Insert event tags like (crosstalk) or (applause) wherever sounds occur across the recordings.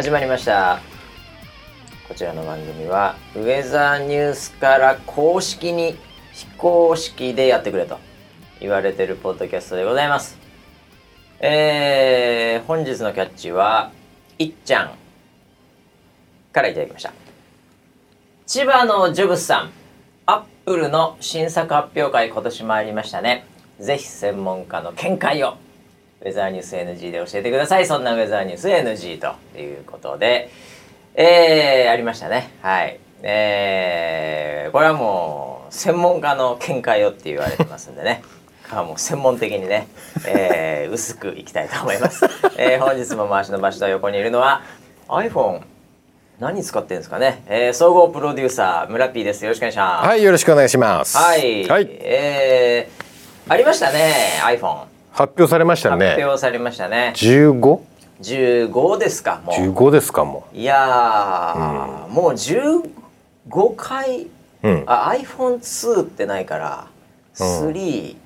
始まりました。こちらの番組はウェザーニュースから公式に非公式でやってくれと言われてるポッドキャストでございます。えー、本日のキャッチはいっちゃんからいただきました。千葉のジョブスさんアップルの新作発表会今年参りましたね。ぜひ専門家の見解をウェザーニュース NG で教えてください。そんなウェザーニュース NG ということで。えー、ありましたね。はい。えー、これはもう専門家の見解をって言われてますんでね。(laughs) もう専門的にね、えー、薄くいきたいと思います、えー、本日も回しの場所と横にいるのは iPhone 何使ってんですかね、えー、総合プロデューサー村 P です。よろしくお願いします。はいよろしくお願いします。はい、はい、えー、ありましたね iPhone 発表されましたね。発表されましたね。15? 15ですかもう。15ですかもいや、うん、もう15回、うん、あ iPhone2 ってないから3、うん、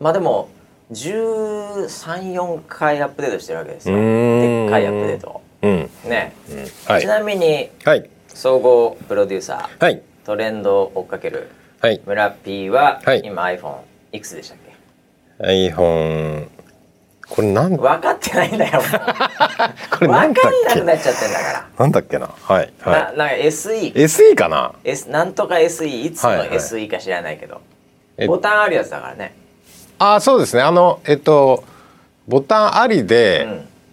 まあでも1314回アップデートしてるわけですよ。でっかいアップデート、うん、ね、うん。はい、ちなみに、はい、総合プロデューサー、はい、トレンドを追っかける村 P は、はい、今 iPhone いくつでしたっけ？iPhone これなん分かってないんだよ。(laughs) これ何だっけ？分かんなくなっちゃってんだから。なんだっけな？はいはい。ななんか SE SE かな？S なんとか SE いつの SE か知らないけど、はいはい、ボタンあるやつだからね。ああそうですね。あのえっとボタンありで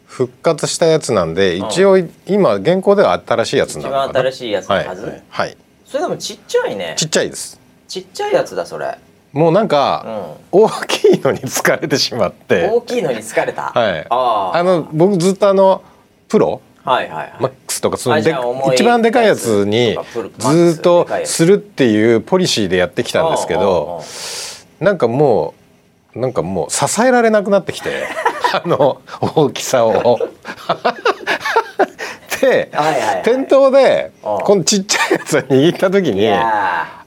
復活したやつなんで、うん、一応今現行では新しいやつなのかな？一番新しいやつのはず、はい、はい、それでもちっちゃいね。ちっちゃいです。ちっちゃいやつだそれもうなんか、大きいのに疲れてしまって。大きいのに疲れた？はい。ああの僕ずっとあのプロ？はいはいはい、マックスとかそので一番でかいやつにずっとするっていうポリシーでやってきたんですけどなんかもうなんかもう支えられなくなってきて (laughs) あの大きさを。で、はいはいはい、店頭でこのちっちゃいやつを握った時に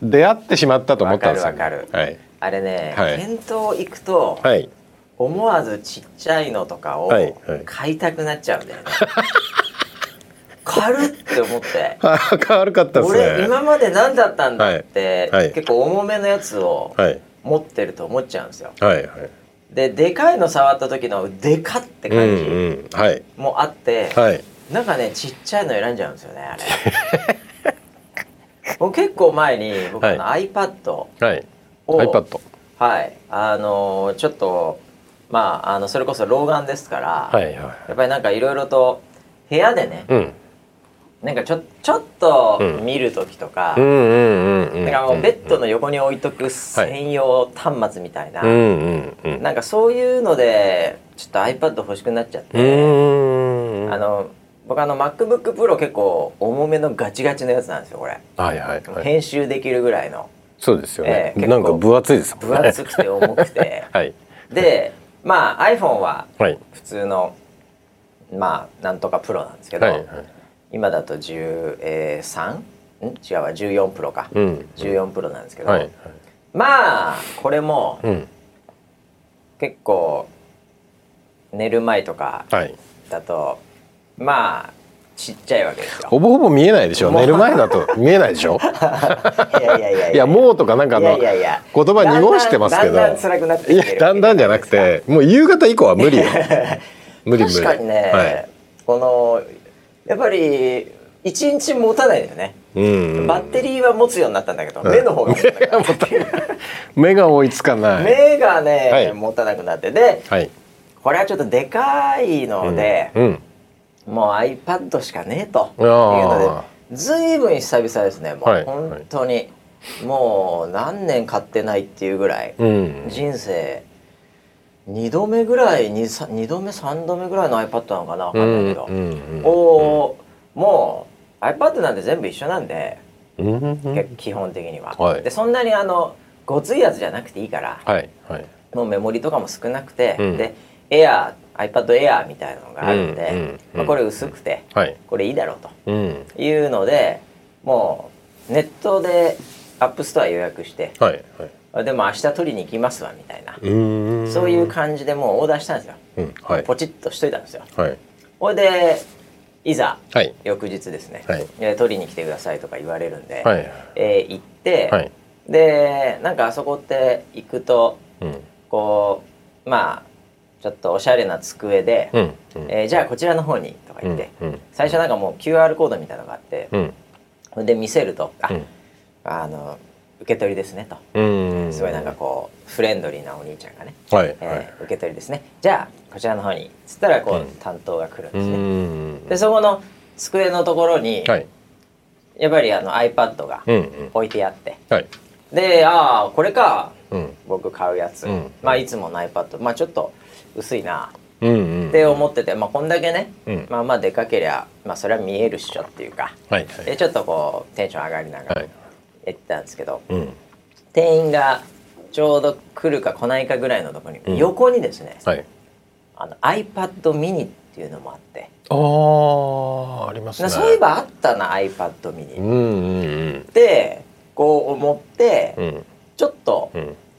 出会ってしまったと思ったんですよ。はい、あれね、はい、店頭行くと、はい、思わずちっちゃいのとかを買いたくなっちゃうんだよね。(laughs) 軽って思って。軽かったですね。俺今まで何だったんだって、はい、結構重めのやつを持ってると思っちゃうんですよ。はいはい、ででかいの触った時のでかって感じもあって、はい、なんかねちっちゃいの選んじゃうんですよねあれ。(laughs) もう結構前に僕の iPad を、はい、iPad はい。あのー、ちょっとまああのそれこそ老眼ですから、はいはい、やっぱりなんかいろいろと部屋でね、うん、なんかちょちょっと見る時とか、うん、なんかもうベッドの横に置いとく専用端末みたいな、はい、なんかそういうのでちょっと iPad 欲しくなっちゃって、あの僕あの MacBookPro 結構重めのガチガチのやつなんですよこれ、はいはい、はい、編集できるぐらいの。そうですよね、えー、なんか分厚いです。もんね分厚くて重くて、(laughs) はい、でまあ iPhone は普通の、はい、まあなんとかプロなんですけど、はいはい、今だと13、ん？違うわ。14プロか、うん、14プロなんですけど、はいはい、まあこれも、うん、結構寝る前とかだと、まあちっちゃいわけですよ。ほぼほぼ見えないでしょ。寝る前だと見えないでしょ。(laughs) いやいやいやいや。もうとかなんかの言葉濁してますけど。だんだん辛くなっていやだんだんじゃなくてもう夕方以降は無理よ。(laughs) 無理無理。確かにね、はい、このやっぱり一日持たないよね、うん、バッテリーは持つようになったんだけど、目の方が。(laughs) 目が追いつかない。目がね、はい、持たなくなって。で、はい、これはちょっとでかいので、うん。うんもう iPad しかねえというのでずいぶん久々ですねもう。本当に、はい、もう何年買ってないっていうぐらい、うん、人生2度目ぐらい 2, 2度目3度目ぐらいの iPad なのかな分かんないけど、うんうん、おもう iPad なんて全部一緒なんで、基本的には。はい、でそんなにあのごついやつじゃなくていいから、はいはい、もうメモリとかも少なくて、で Air iPad Air みたいなのがあるんで、まあ、これ薄くて、はい、これいいだろうと。いうので、もうネットでアップストア予約して、はいはい、でも明日取りに行きますわみたいな。そういう感じでもうオーダーしたんですよ、うんはい、ポチッとしといたんですよ。はい、ほいでいざ、はい、翌日ですね、はい、取りに来てくださいとか言われるんで、はい、えー、行って、はい、でなんかあそこって行くと、うん、こうまあちょっとおしゃれな机で、うんうん、えー、じゃあこちらの方にとか言って、うんうん、最初なんかもう QR コードみたいなのがあって、うん、で見せると「あ、うん、あの受け取りですね」と、すごいなんかこうフレンドリーなお兄ちゃんがね「はいえー、受け取りですね。じゃあこちらの方に」っつったらこう、担当が来るんですね。でそこの机のところに、はい、やっぱりあの iPad が置いてあって、はい、でああこれか、うん、僕買うやつ、うん、まあいつもの iPad まあちょっと薄いな。って思ってて、まあこんだけね、うん、まあまあでかけりゃまあそれは見えるっしょっていうか、はいはい、でちょっとこうテンション上がりながら言ってたんですけど、はい、店員がちょうど来るか来ないかぐらいのところに、横にですね、はい、あの iPad mini っていうのもあって。ああありますね。そういえばあったな iPad mini、うんうんうん、でこう思って、うん、ちょっと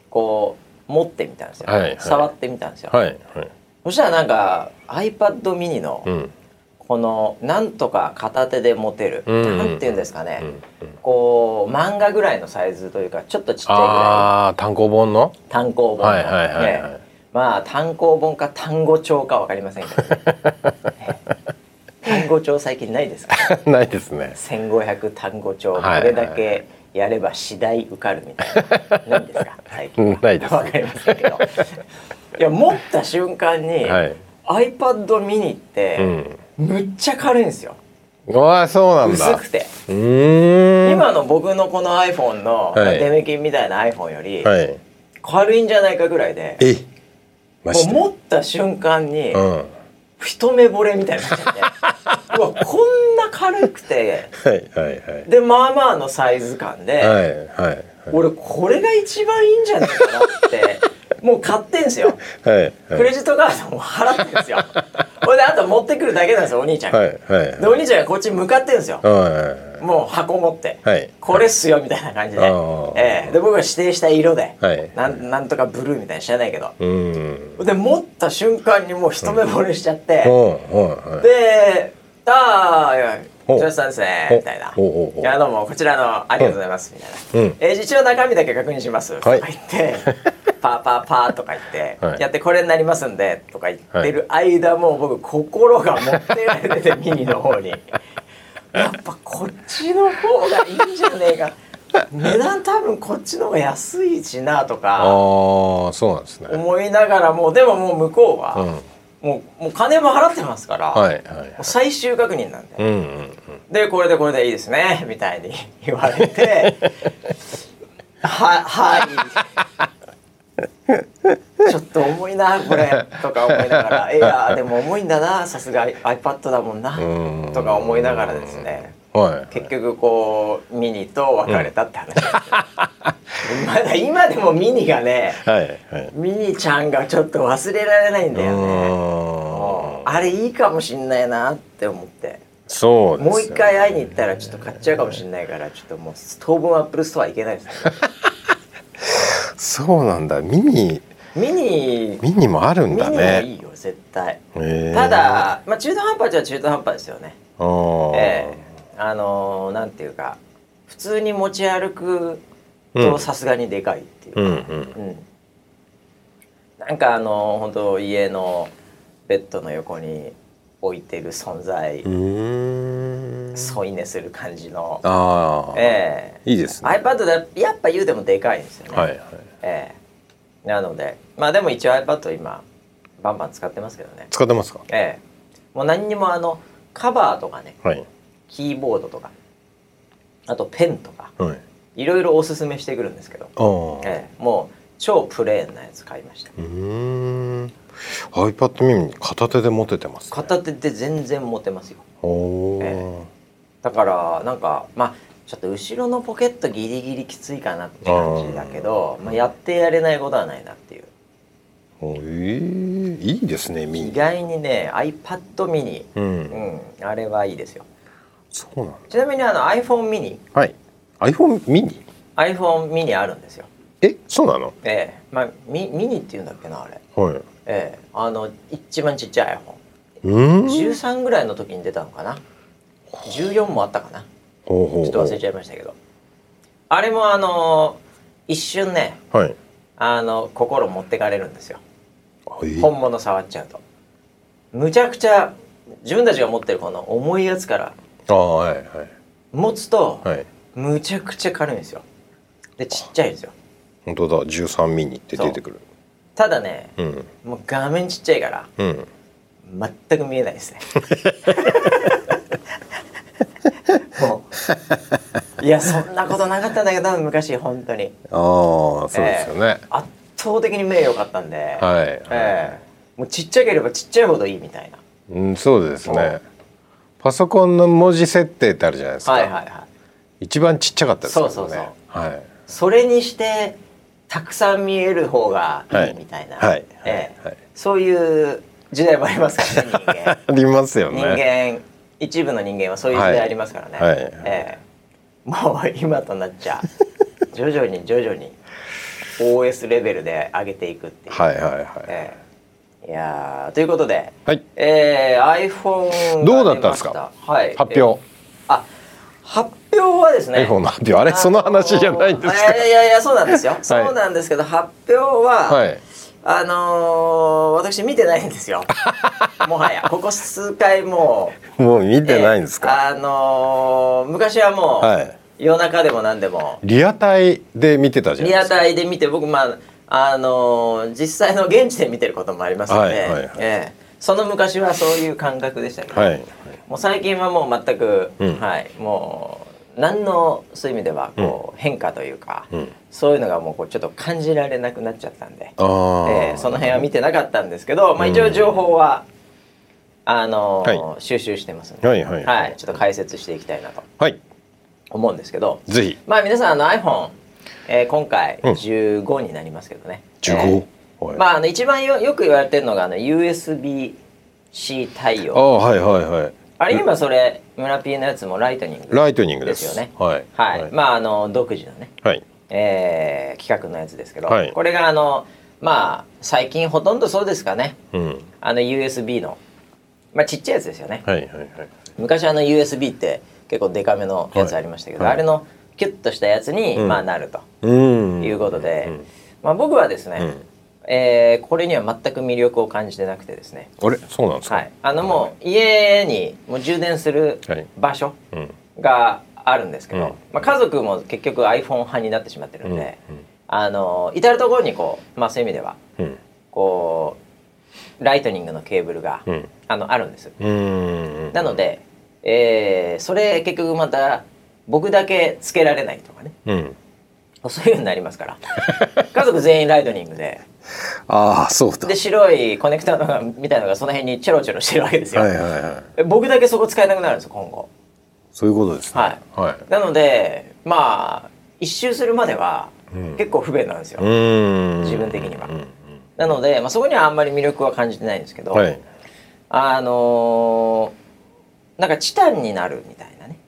こう持ってみたんですよ、はいはい、触ってみたんですよ、はいはい、そしたらなんか iPad mini の、このなんとか片手で持てる、うん、なんていうんですかね、うん、こう漫画ぐらいのサイズというかちょっとちっちゃいぐらい。あ単行本の？単行本の、はいはいはいはい。ね、まあ単行本か単語帳か分かりませんけど、ね、(laughs) 単語帳最近ないですか？(laughs) ないですね。1500単語帳。これだけやれば次第受かるみたいな、(laughs) ないですか？最近ないです、分かりませんけど。いや持った瞬間に、はい、iPad mini って、うん、むっちゃ軽いんですよ。わあそうなんだ。薄くて。今の僕のこの iPhone の、はい、デメキンみたいな iPhone より、はい、軽いんじゃないかぐらいでえもう持った瞬間に、うん、一目惚れみたいになっちゃって。(laughs) うわこんな軽くて。はいはい、はい、でまあまあのサイズ感で、はいはいはい、俺これが一番いいんじゃないかなって。もう買ってんすよ、はいはい、クレジットカードも払ってんですよ。これであと持ってくるだけなんですよお兄ちゃんが、はいはい、でお兄ちゃんがこっち向かってんですよ、はいはいもう箱持って、はい、これっすよみたいな感じで、ええ、で僕が指定した色で、はい、なんなんとかブルーみたいに知らないけど。で持った瞬間にもう一目惚れしちゃって、うん、で「ああジョさんですね」みたいな「いやどうもこちらのありがとうございます」みたいな、うん、えー、一応中身だけ確認します」とか言って「パーパーパー」とか言って (laughs)「やってこれになりますんで」とか言ってる間も僕心が持ってられててミニの方に。(laughs) やっぱこっちの方がいいんじゃねえか。値段多分こっちの方が安いしなとかあそうなんですね。思いながらもでももう向こうは、うん、もうもう金も払ってますから、はいはいはい、最終確認なんで、うんうんうん、でこれでこれでいいですね。(laughs) みたいに言われて (laughs) ははい。(laughs) ちょっと重いなこれとか思いながら。いやでも重いんだなさすが iPad だもんなとか思いながらですね、はい、結局こうミニと別れたって話、うん、まだ今でもミニがね、はいはい、ミニちゃんがちょっと忘れられないんだよね。あれいいかもしんないなって思って。そう、ね、もう一回会いに行ったらちょっと買っちゃうかもしれないからちょっともう当分アップルストア行けないですね。(laughs) そうなんだ。ミニミニミニもあるんだね。いいよ絶対。ただ、まあ、中途半端じゃ中途半端ですよね。ええあのー、なんていうか普通に持ち歩くとさすがにでかいっていうか、うんうん。うん、なんかあのー、本当家のベッドの横に置いてる存在添い寝する感じの。ああええ。ー、いいですね。iPad でやっぱ言うてもでかいんですよね。はいはい。ええ。ー、なのでまあでも一応 iPad 今バンバン使ってますけどね。使ってますか？ええ。ー、もう何にもあのカバーとかね、はい、キーボードとかあとペンとか、はい、いろいろおすすめしてくるんですけど、ええ、もう超プレーンなやつ買いました。うん。iPad mini 片手で持ててます、ね、片手で全然持てますよ、えー、だからなんかまあちょっと後ろのポケットギリギリきついかなって感じだけどまあ、やってやれないことはないなっていう。えー、いいですねミニ。意外にね iPad mini、うん、うん、あれはいいですよそうなんちなみにあの iPhone mini はい。iPhone mini iPhone mini あるんですよ。え？そうなの？ええ。まあミミニっていうんだっけなあれ。はい。ええ。あの一番ちっちゃい iPhone 13ぐらいの時に出たのかな。14もあったかな。ちょっと忘れちゃいましたけど。あれもあの一瞬ね、はい、あの心持ってかれるんですよ、本物触っちゃうと。むちゃくちゃ自分たちが持ってるこの重いやつから持つと、はい、むちゃくちゃ軽いんですよ。でちっちゃいんですよ。本当だ。13ミニって出てくる。ただね、うん、もう画面ちっちゃいから、うん、全く見えないですね。もういやそんなことなかったんだけど昔本当に。ああそうですよね、えー、圧倒的に目良かったんで、はい、えー、もうちっちゃければちっちゃいほどいいみたいな。うんそうですねパソコンの文字設定ってあるじゃないですか、はいはいはい、一番ちっちゃかったですね。そうそうそう、はい、それにしてたくさん見える方がい。いみたいな、はいはいえー、はい、そういう時代もありますからね人間 (laughs) ありますよね。人間。一部の人間はそういう時代ありますからね、はいはい、えー、もう今となっちゃ徐々に徐々に OS レベルで上げていくっていう。はいはいはい。えー、いやということで、はい、えー、iPhone どうだったんですか、はい、発表、あ発表はですね。iPhone の発表。あれその話じゃないんですか？いやいやいやそうなんですよ、そうなんですけど発表は、はい、あのー、私見てないんですよ。(laughs) もはや。ここ数回もう。もう見てないんですか、えー、あのー、昔はもう、はい夜中でも何でもリアタイで見てたじゃないですかリアタイで見て僕まああのー、実際の現地で見てることもありますので、はいはいはい、えー、その昔はそういう感覚でしたけど、はい、もう最近はもう全く、うん、はい。もう何のそういう意味ではこう、変化というか、うん、そういうのがもうこうちょっと感じられなくなっちゃったんで、えー、その辺は見てなかったんですけど、まあ、一応情報は、あのーはい、収集してますので、はいはい、はい、ちょっと解説していきたいなと。はい。思うんですけどぜひ。まあ皆さんあの iPhone、えー、今回15になりますけどね、うん、15、えー、まああの一番よよく言われてるのがあの USB-C 対応。あはいはいはい。あれ今それ村 P のやつもライトニングライトニングです。よね。はい、はい、はい、まああの独自のね、はい。えー、企画のやつですけど、はい、これがあのまあ最近ほとんどそうですかね、うん、あの USB の。まあちっちゃいやつですよね、はいはいはい、昔あの USB って結構デカめのやつありましたけど、はい、あれのキュッとしたやつに、まあなると。いうことで、まあ、僕はですね、えー、これには全く魅力を感じてなくてですね。あれ？そうなんですか、はい、あのもう家にもう充電する場所があるんですけど、まあ、家族も結局 iPhone 派になってしまってるんで、あの至る所にこう、まあ、そういう意味では、こうライトニングのケーブルが、あのあるんです。なのでえー、それ結局また僕だけつけられないとかね、うん、そういうふうになりますから。(laughs) 家族全員ライトニングで。ああそうだ。で白いコネクターのがみたいなのがその辺にチェロチェロしてるわけですよ、はいはいはい、僕だけそこ使えなくなるんですよ今後。そういうことですね、はい、はい、なのでまあ一周するまでは結構不便なんですよ、うん、自分的には、うん、なので、まあ、そこにはあんまり魅力は感じてないんですけど、はい、あのーなんかチタンになるみたいなね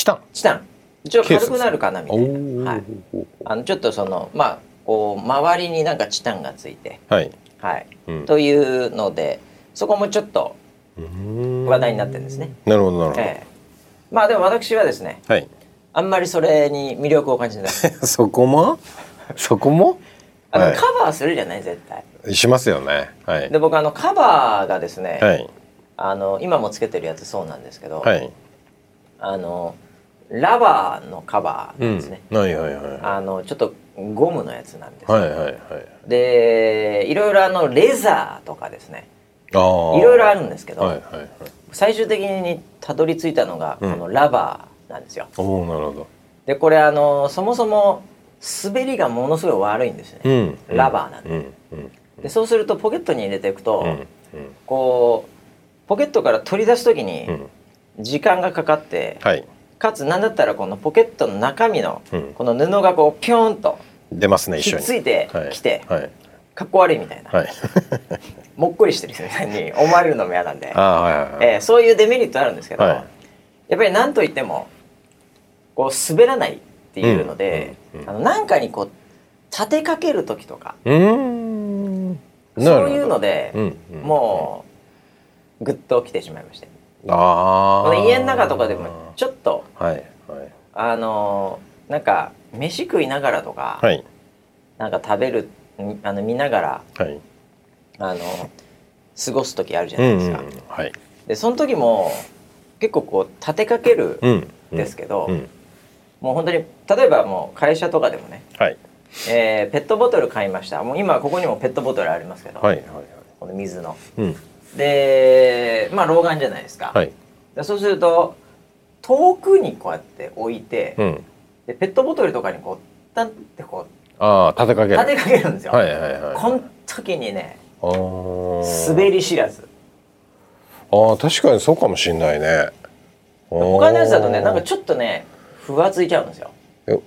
チタンチタン一応軽くなるかなみたいな、はい、あのちょっとそのまあこう周りになんかチタンがついて。はい、はい。うん、というのでそこもちょっと話題になってるんですね。なるほどなるほど、えー、まあでも私はですね、はい、あんまりそれに魅力を感じない。(laughs) そこも？そこも？あの、はい、カバーするじゃない絶対。しますよね。はい。で僕あのカバーがですね、はい、あの今もつけてるやつそうなんですけど、はい、あのラバーのカバーなんですね、うん、はいはいはい、あのちょっとゴムのやつなんです、はいはいはい、でいろいろあのレザーとかですね。いろいろあるんですけど、はいはいはい、最終的にたどり着いたのがこのラバーなんですよ。うん、なるほど。でこれあのそもそも滑りがものすごい悪いんですね、うん、ラバーなんで,、でそうするとポケットに入れていくと、こうポケットから取り出す時に時間がかかって、はい、かつ何だったらこのポケットの中身のこの布がこうピョンと出ますね一緒に。ついてきて、かっこ悪いみたいな、はい、(laughs) もっこりしてる人に思われるのも嫌なんで、はいえー、そういうデメリットあるんですけど、やっぱり何といってもこう滑らないっていうので、うんうん、あのなんかにこう立てかける時とか。そういうので、もうぐっときてしまいましてあ家の中とかでもちょっと、はいはい、あのなんか飯食いながらとか、はい、なんか食べるあの見ながら、はい、あの過ごす時あるじゃないですか。うんうん、はい、でその時も結構こう立てかけるんですけど、うんうん、もう本当に例えばもう会社とかでもね、はい。えー、ペットボトル買いました。もう今ここにもペットボトルありますけど、はいはいはい、この水の。うん、でまあ老眼じゃないですか。はい、でそうすると遠くにこうやって置いて、うん、でペットボトルとかにこうタンってこうあ立てかける立てかけるんですよ。はいはいはい、この時にね滑り知らず。あ確かにそうかもしれないね。他のやつだとねなんかちょっとねふわついちゃうんですよ。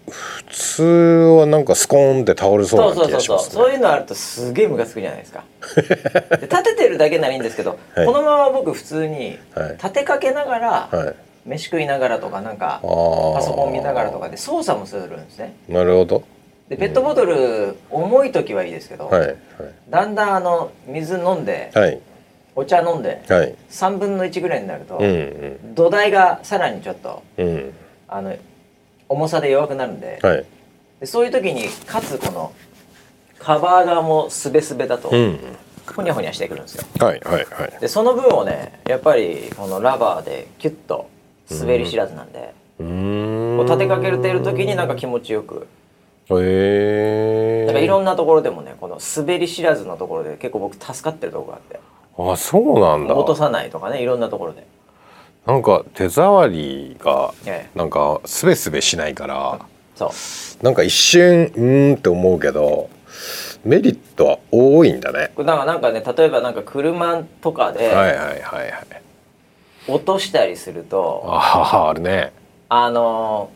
普通はなんかスコーンって倒れそうな気がします、ね、そうそうそうそう。いうのあるとすげえムカつくじゃないですか。(laughs) 立ててるだけならいいんですけど、はい、このまま僕普通に立てかけながら、はい、飯食いながらとかなんかパソコン見ながらとかで操作もするんですね。なるほど。でペットボトル、重い時はいいですけど、はいはい、だんだんあの水飲んで、はい、お茶飲んで、はい、3分の1ぐらいになると、うんうん、土台がさらにちょっと、うん、あの重さで弱くなるんではい、でそういう時にかつこのカバー側もすべすべだと、うん、ふにゃふにゃしてくるんですよ。はいはいはい、でその分をねやっぱりこのラバーでキュッと滑り知らずなんで、うん、こう立てかけてる時になんか気持ちよく。へえー。いろんなところでもねこの滑り知らずのところで結構僕助かってるところがあって。あそうなんだ。落とさないとかねいろんなところで。なんか手触りがなんかすべすべしないから、そう。なんか一瞬うんって思うけどメリットは多いんだね。だからなんかね例えばなんか車とかで落としたりするとあああるね。あの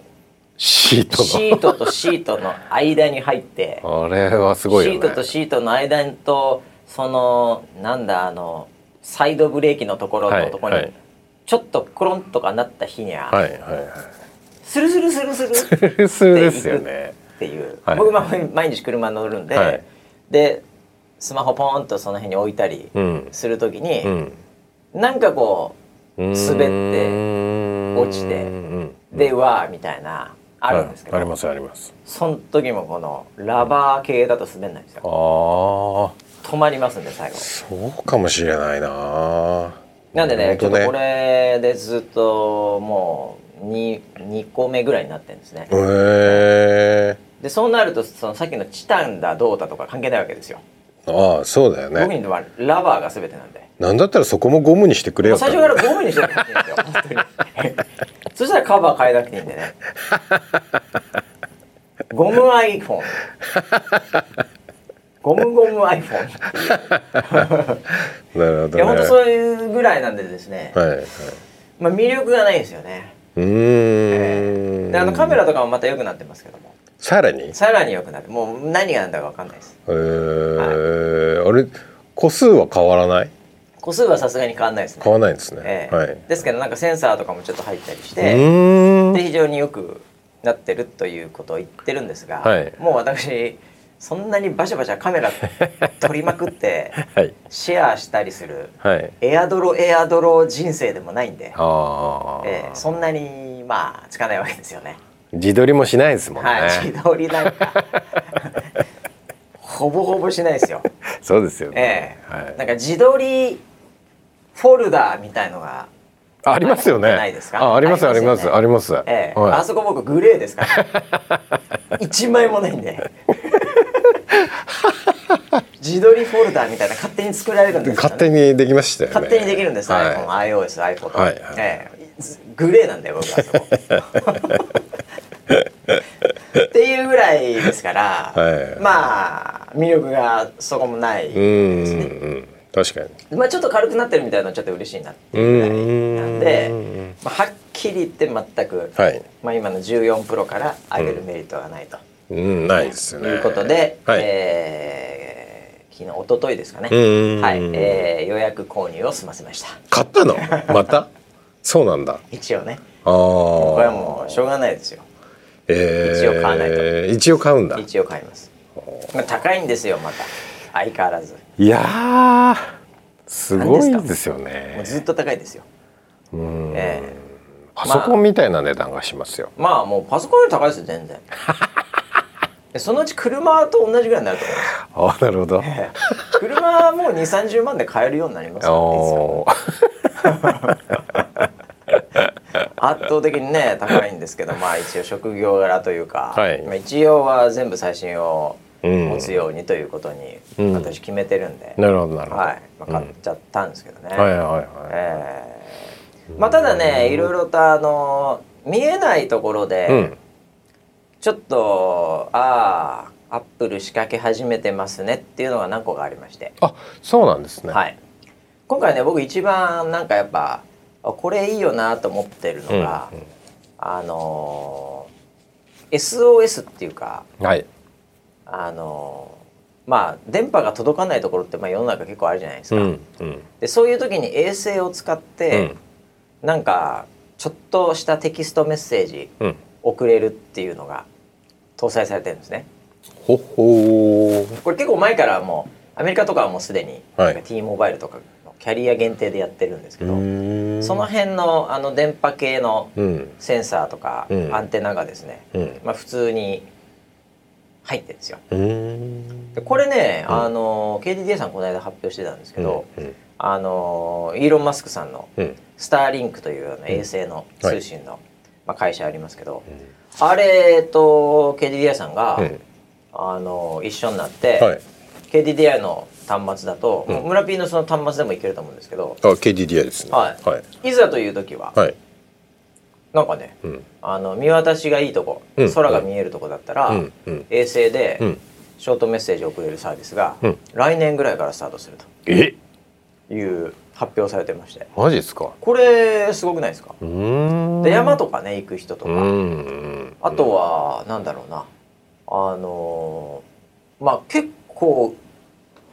シートシートとシートの間に入ってあれはすごいよ、ね、シートとシートの間とそのなんだあのサイドブレーキのところのところに、はいはいちょっとコロンとかなった日には、はいはいはい、スルスルスルスルスルスルですよね。っていう、はい、僕毎日車乗るんで、はい、でスマホポーンとその辺に置いたりするときに、うん、なんかこう滑って落ちてでわーみたいなあるんですけど、はい、ありますあります。その時もこのラバー系だと滑んないんですよ。あ止まりますんで最後。そうかもしれないななんでね、ね、ちょっとこれでずっともう 2, 2個目ぐらいになってるんですね。へでそうなるとそのさっきのチタンだどうだとか関係ないわけですよ。ああそうだよね。僕にはラバーが全てなんで。なんだったらそこもゴムにしてくれよ最初からゴムにしてくれていいんですよ (laughs) 本当に。そしたらカバー変えなくていいんでね。(laughs) ゴム iPhone ゴムゴム iPhone (laughs) なるほど、ね、いや本当そういうぐらいなんでですね、はいはい、まあ魅力がないですよね。うん、えー、であのカメラとかもまた良くなってますけども。さらに？さらに良くなってもう何が何だか分かんないです。へえー。はい、あれ個数は変わらない？個数はさすがに変わらないですね。変わらないですね、えー、はい、ですけどなんかセンサーとかもちょっと入ったりしてで非常によくなってるということを言ってるんですが、はい、もう私そんなにバシャバシャカメラ撮りまくって (laughs) シェアしたりする、はい、エアドロエアドロ人生でもないんで、えー、そんなにまあつかないわけですよね。自撮りもしないですもんね、はい、自撮りなんか (laughs) ほぼほぼしないですよ。そうですよね、えー、はい、なんか自撮りフォルダーみたいのがありますよね。ないですか。あ、あります、あります、あります。ええ、あそこ僕グレーですから。(laughs) 一枚もないんで。自撮りフォルダーみたいな勝手に作られるんです、ね、勝手にできましたよ、ね、勝手にできるんです、はい、iPhone、iOS、iPhone と、はいはい。えー、グレーなんだよ僕は。(laughs) っていうぐらいですから、はい、まあ魅力がそこもないですね。うん確かに。まあちょっと軽くなってるみたいなのちょっと嬉しいなっていうぐらいなんで、まあ、はっきり言って全く、はい、まあ今の14プロから上げるメリットがないと。うん、ないですよね。ということで、はい、えー、昨日一昨日ですかね、はい、えー、予約購入を済ませました。買ったの？また？(laughs) そうなんだ。一応ね。ああ。これはもうしょうがないですよ。えー、一応買わないと。一応買うんだ。一応買います。まあ高いんですよまた相変わらず。いやすごいですよねもうずっと高いですようん、えー、パソコンみたいな値段がしますよまあもうパソコンより高いですよ全然 (laughs) そのうち車と同じぐらいになると思います。(laughs) あなるほど、えー、車もう2 3 0万で買えるようになりますよ (laughs) 圧倒的にね高いんですけどまあ一応職業柄というか、はい、まあ、一応は全部最新を持つようにということに私決めてるんで、うん、なるほどなるほど、はい。まあ、買っちゃったんですけどね、はいはいはい、えー、まあ、ただねいろいろとあの見えないところで、うん、ちょっとああアップル仕掛け始めてますねっていうのが何個かありまして。あそうなんですね。はい。今回ね僕一番なんかやっぱこれいいよなと思ってるのが、うんうん、あの SOS っていうか、はい、あのまあ電波が届かないところってまあ世の中結構あるじゃないですか。うんうん、でそういう時に衛星を使って、うん、なんかちょっとしたテキストメッセージ送れるっていうのが搭載されてるんですね。ほほこれ結構前からもうアメリカとかはもうすでに、はい、T モバイルとかキャリア限定でやってるんですけどその辺のあの電波系のセンサーとか、アンテナがですね、うん、まあ、普通に入ってるんですよ。でこれね、うん、あの KDDI さんこの間発表してたんですけど、うん。うん、あのイーロン・マスクさんのスターリンクという衛星の通信の、まあ、会社ありますけど、あれと KDDI さんが、あの一緒になって、はい、KDDI の端末だと、うん、村 P のその端末でもいけると思うんですけどあ KDDI ですね。はい、はい、いざという時は、はい、なんかね、うん、あの見渡しがいいとこ、うん、空が見えるとこだったら、うん。衛星で、ショートメッセージを送れるサービスが、来年ぐらいからスタートするとえいう発表されてまして。マジですか？これすごくないですか？で山とかね行く人とか。あとはなんだろうな。あのー、まあ結構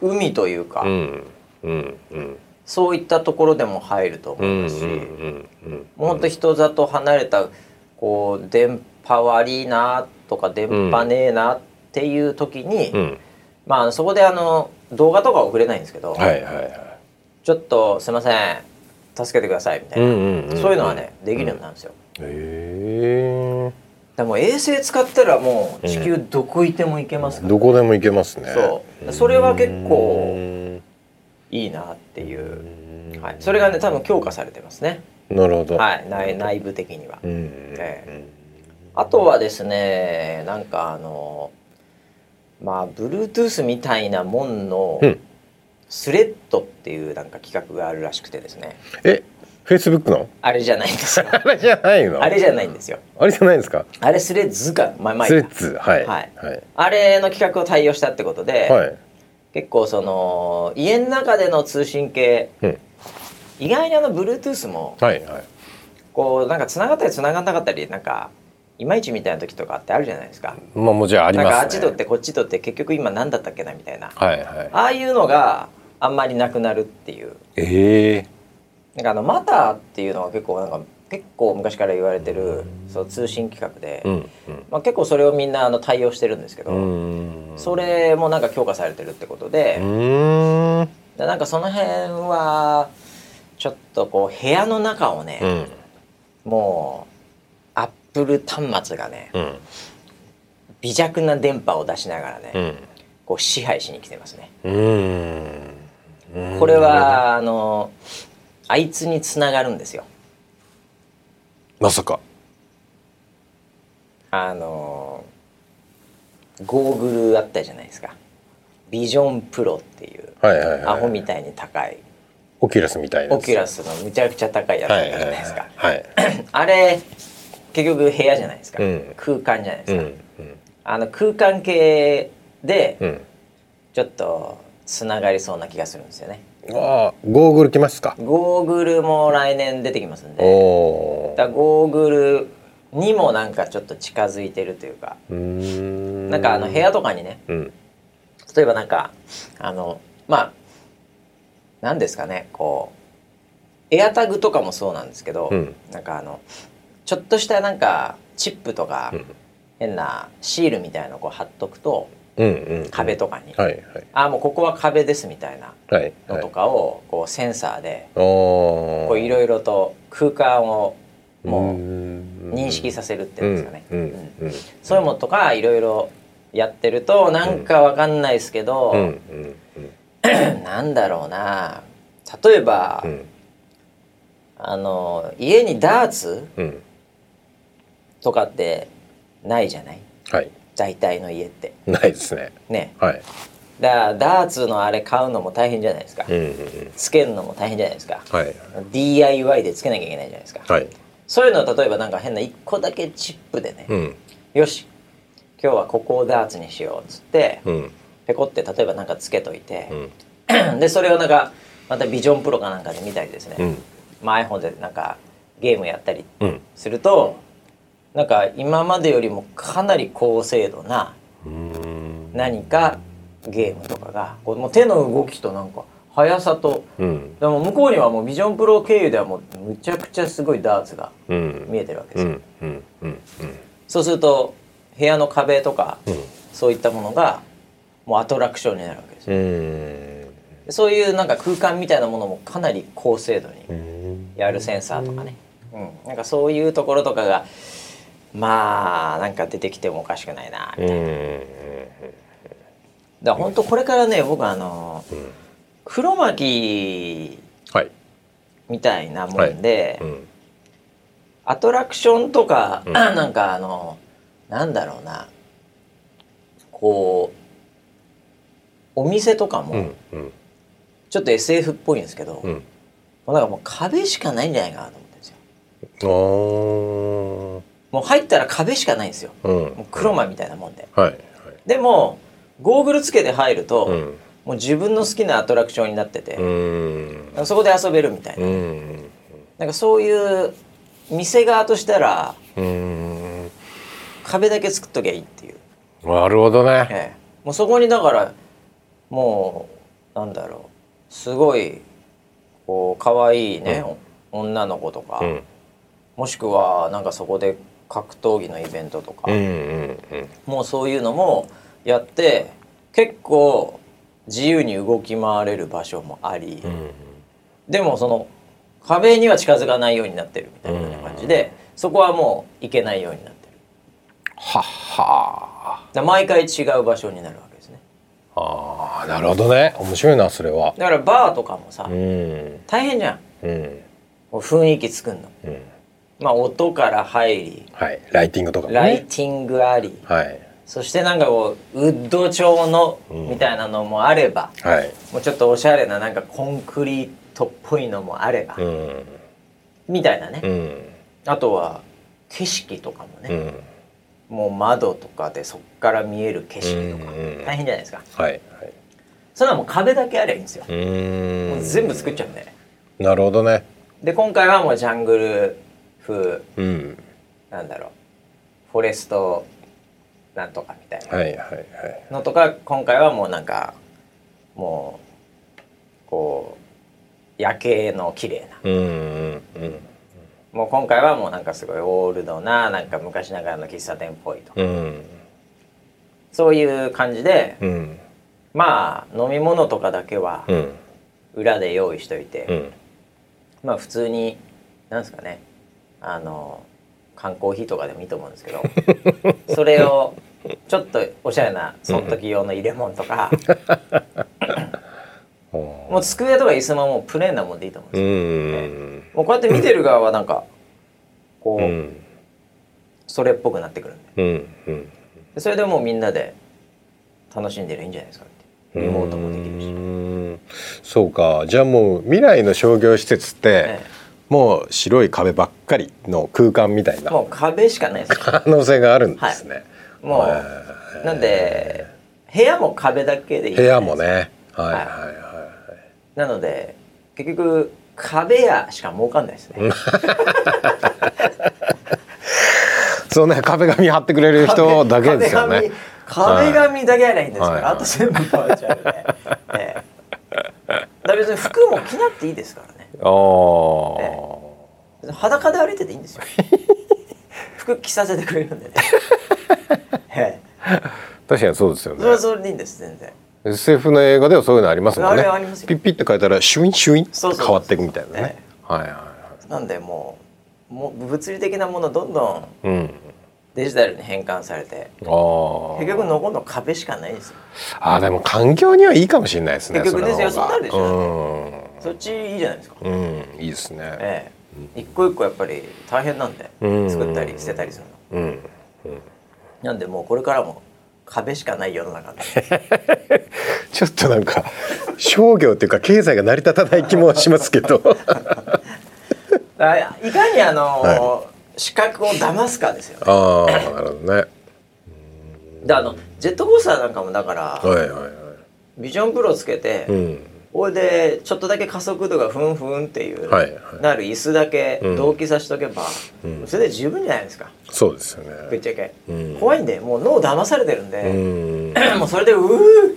海というか、うん。うん。うん、そういったところでも入ると思いますし、もうほん。と人里離れたこう電波悪いなとか電波ねえなっていう時に、うん、まあそこであの動画とか送れないんですけど、はいはいはい、ちょっとすいません。助けてくださいみたいな、そういうのはねできるようになるんですよ。へえ。でも衛星使ったらもう地球どこいても行けますから、ねうん、どこでも行けますね。そう。それは結構いいなっていう、はい、それがね多分強化されてますね。なるほど、はい、内内部的には、えー、あとはですねなんかあのまあ Bluetooth みたいなもんのスレッドっていうなんか企画があるらしくてですね。えフェイスブックの？あれじゃないんですよ。(laughs) あれじゃないの？あれじゃないんですよ。あれじゃないんですか？あれスレッズか。前前スレッズはい、はい、はい、あれの企画を対応したってことで、はい、結構その家の中での通信系、うん、意外にあの Bluetooth も、はいはい、こうなんか繋がったり繋がんなかったりなんかいまいちみたいな時とかってあるじゃないですか。まあもちろんあります、ね、なんかあっちとってこっちとって結局今何だったっけなみたいな。はいはい。ああいうのがあんまりなくなるっていう。ええ。ーなんかあのマターっていうのは結構なんか結構昔から言われてるそう通信規格で、うんうん、まあ、結構それをみんなあの対応してるんですけどそれもなんか強化されてるってことででなんかその辺はちょっとこう部屋の中をね、うん、もうアップル端末がね、うん、微弱な電波を出しながらね、うん、こう支配しに来てますね。これはあのあいつにつながるんですよ。まさか。あのゴーグルあったじゃないですか。 Vision Pro っていう、はいはいはい、アホみたいに高い。 Oculus みたいな Oculus のむちゃくちゃ高いやつじゃないですか、はいはいはい、あれ結局部屋じゃないですか、うん、空間じゃないですか、うんうん、あの空間系で、ちょっとつながりそうな気がするんですよね。ああゴーグル来ますか？ゴーグルも来年出てきますんで。だゴーグルにもなんかちょっと近づいてるというか。うん。なんかあの部屋とかにね、うん、例えばなんかあのまあ何ですかねこうエアタグとかもそうなんですけど、うん、なんかあのちょっとしたなんかチップとか、うん、変なシールみたいなのをこう貼っとくと壁とかに、はいはい、あもうここは壁ですみたいなのとかをこうセンサーでこういろいろと空間をもう認識させるっていうんですかね、うんうん、そういうのとかいろいろやってるとなんかわかんないですけど、うん (clears throat) なんだろうな。例えば、あの家にダーツ、とかってないじゃない、はい、大体の家って。ないですね。ね。はい。だからダーツのあれ買うのも大変じゃないですか、うんうんうん、つけるのも大変じゃないですか、はい、DIY でつけなきゃいけないじゃないですか、はい、そういうのは例えばなんか変な1個だけチップでね、うん、よし今日はここをダーツにしようっつって、うん、ペコって例えばなんかつけといて、うん、(clears throat) でそれをなんかまたビジョンプロかなんかで見たりですね、うん。まあ、iPhone でなんかゲームやったりすると、うん、なんか今までよりもかなり高精度な何かゲームとかがこうもう手の動きとなんか速さと、うん、でも向こうにはもうビジョンプロ経由ではもうむちゃくちゃすごいダーツが見えてるわけですよ。そうすると部屋の壁とか、うん、そういったものがもうアトラクションになるわけですよ。そういうなんか空間みたいなものもかなり高精度にやるセンサーとかね、うん、なんかそういうところとかがまあなんか出てきてもおかしくないなみたいな。だから本当これからね僕あの、うん、黒巻みたいなもんで、はい。はいうん、アトラクションとか、うん、なんかあのなんだろうなこうお店とかも、ちょっと SF っぽいんですけど、うん、なんかもう壁しかないんじゃないかなと思ってるんですよ。もう入ったら壁しかないんですよ。うん、もう黒間みたいなもんで。はいはい、でもゴーグルつけて入ると、うん、もう自分の好きなアトラクションになってて、そこで遊べるみたいな。なんかそういう店側としたら壁だけ作っときゃいいっていう。なるほどね。ええ、もうそこにだからもうなんだろうすごいこう可愛いね、うん、女の子とか、うん、もしくはなんかそこで格闘技のイベントとか、うんうんうん、もうそういうのもやって結構自由に動き回れる場所もあり、うん、でもその壁には近づかないようになってるみたいな感じで、そこはもう行けないようになってる。はは毎回違う場所になるわけですね。ああなるほどね。面白いなそれは。だからバーとかもさ、うん、大変じゃん、うん、雰囲気作るの。うんまあ、音から入り、はい、ライティングとかも、ね、ライティングあり、はい、そしてなんかこうウッド調のみたいなのもあれば、うん、はい、もうちょっとおしゃれななんかコンクリートっぽいのもあれば、うん、みたいなね、うん、あとは景色とかもね、もう窓とかでそっから見える景色とか、大変じゃないですか。はいはい。それはもう壁だけあればいいんですよ。もう全部作っちゃうんで。なるほどね。で今回はもうジャングル風、うん、なんだろう。フォレストなんとかみたいな、はいはいはい、のとか今回はもうなんかもうこう夜景の綺麗な、うんうんうん、もう今回はもうなんかすごいオールドななんか昔ながらの喫茶店っぽいと、うん、そういう感じで、うん、まあ飲み物とかだけは裏で用意しといて、うん、まあ普通になんですかねあの缶コーヒーとかでもいいと思うんですけどそれをちょっとおしゃれなその時用の入れ物とか、もう机とか椅子ももうプレーンなもんでいいと思うんですよ、もうこうやって見てる側はなんかこう、うん、それっぽくなってくるんで。うんうん、でそれでもうみんなで楽しんでるいいんじゃないですかって。リモートもできるし。そうか。じゃあもう未来の商業施設って、ええもう白い壁ばっかりの空間みたいなもう壁しかないです。可能性があるんですね、はい、もうなんで部屋も壁だけでいい部屋もね。はいはい。はい、はい、なので結局壁屋しか儲かんないですね。(laughs) そうね壁紙貼ってくれる人だけですよね。壁紙だけやないんですから、はい、あと全部変わっちゃうね、ねだ別に服も着なくていいですからねああ、裸で歩いてていいんですよ。(laughs) 服着させてくれるんでね。(laughs) 確かにそうですよね。それはそれでいいんです全然。SF の映画ではそういうのありますもんね。ピッピって書いたらシュインシュイン。変わっていくみたいなね。はいはいはい。なんでもうもう物理的なものどんどんデジタルに変換されて、うん、結局残るの壁しかないですよ。あでも環境にはいいかもしれないですね結局ねそうなるでしょ、うん、そっちいいじゃないですか。うんいいですね。ええ。一個一個やっぱり大変なんで、作ったり捨てたりするの、うん。うん、なんでもうこれからも壁しかない世の中 (laughs) ちょっとなんか商業っていうか経済が成り立たない気もしますけど。いかにあの、はい、視覚を騙すかですよ、ね、ああなるほどね。であのジェットコースターなんかもだから、はいはいはい、ビジョンプロつけて、うんこれでちょっとだけ加速度がふんふんっていう、はいはい、なる椅子だけ同期させとけば、うん、それで十分じゃないですか。そうですよね。ぶっちゃけ、うん、怖いんでもう脳騙されてるんで、うん、(laughs) もうそれでうー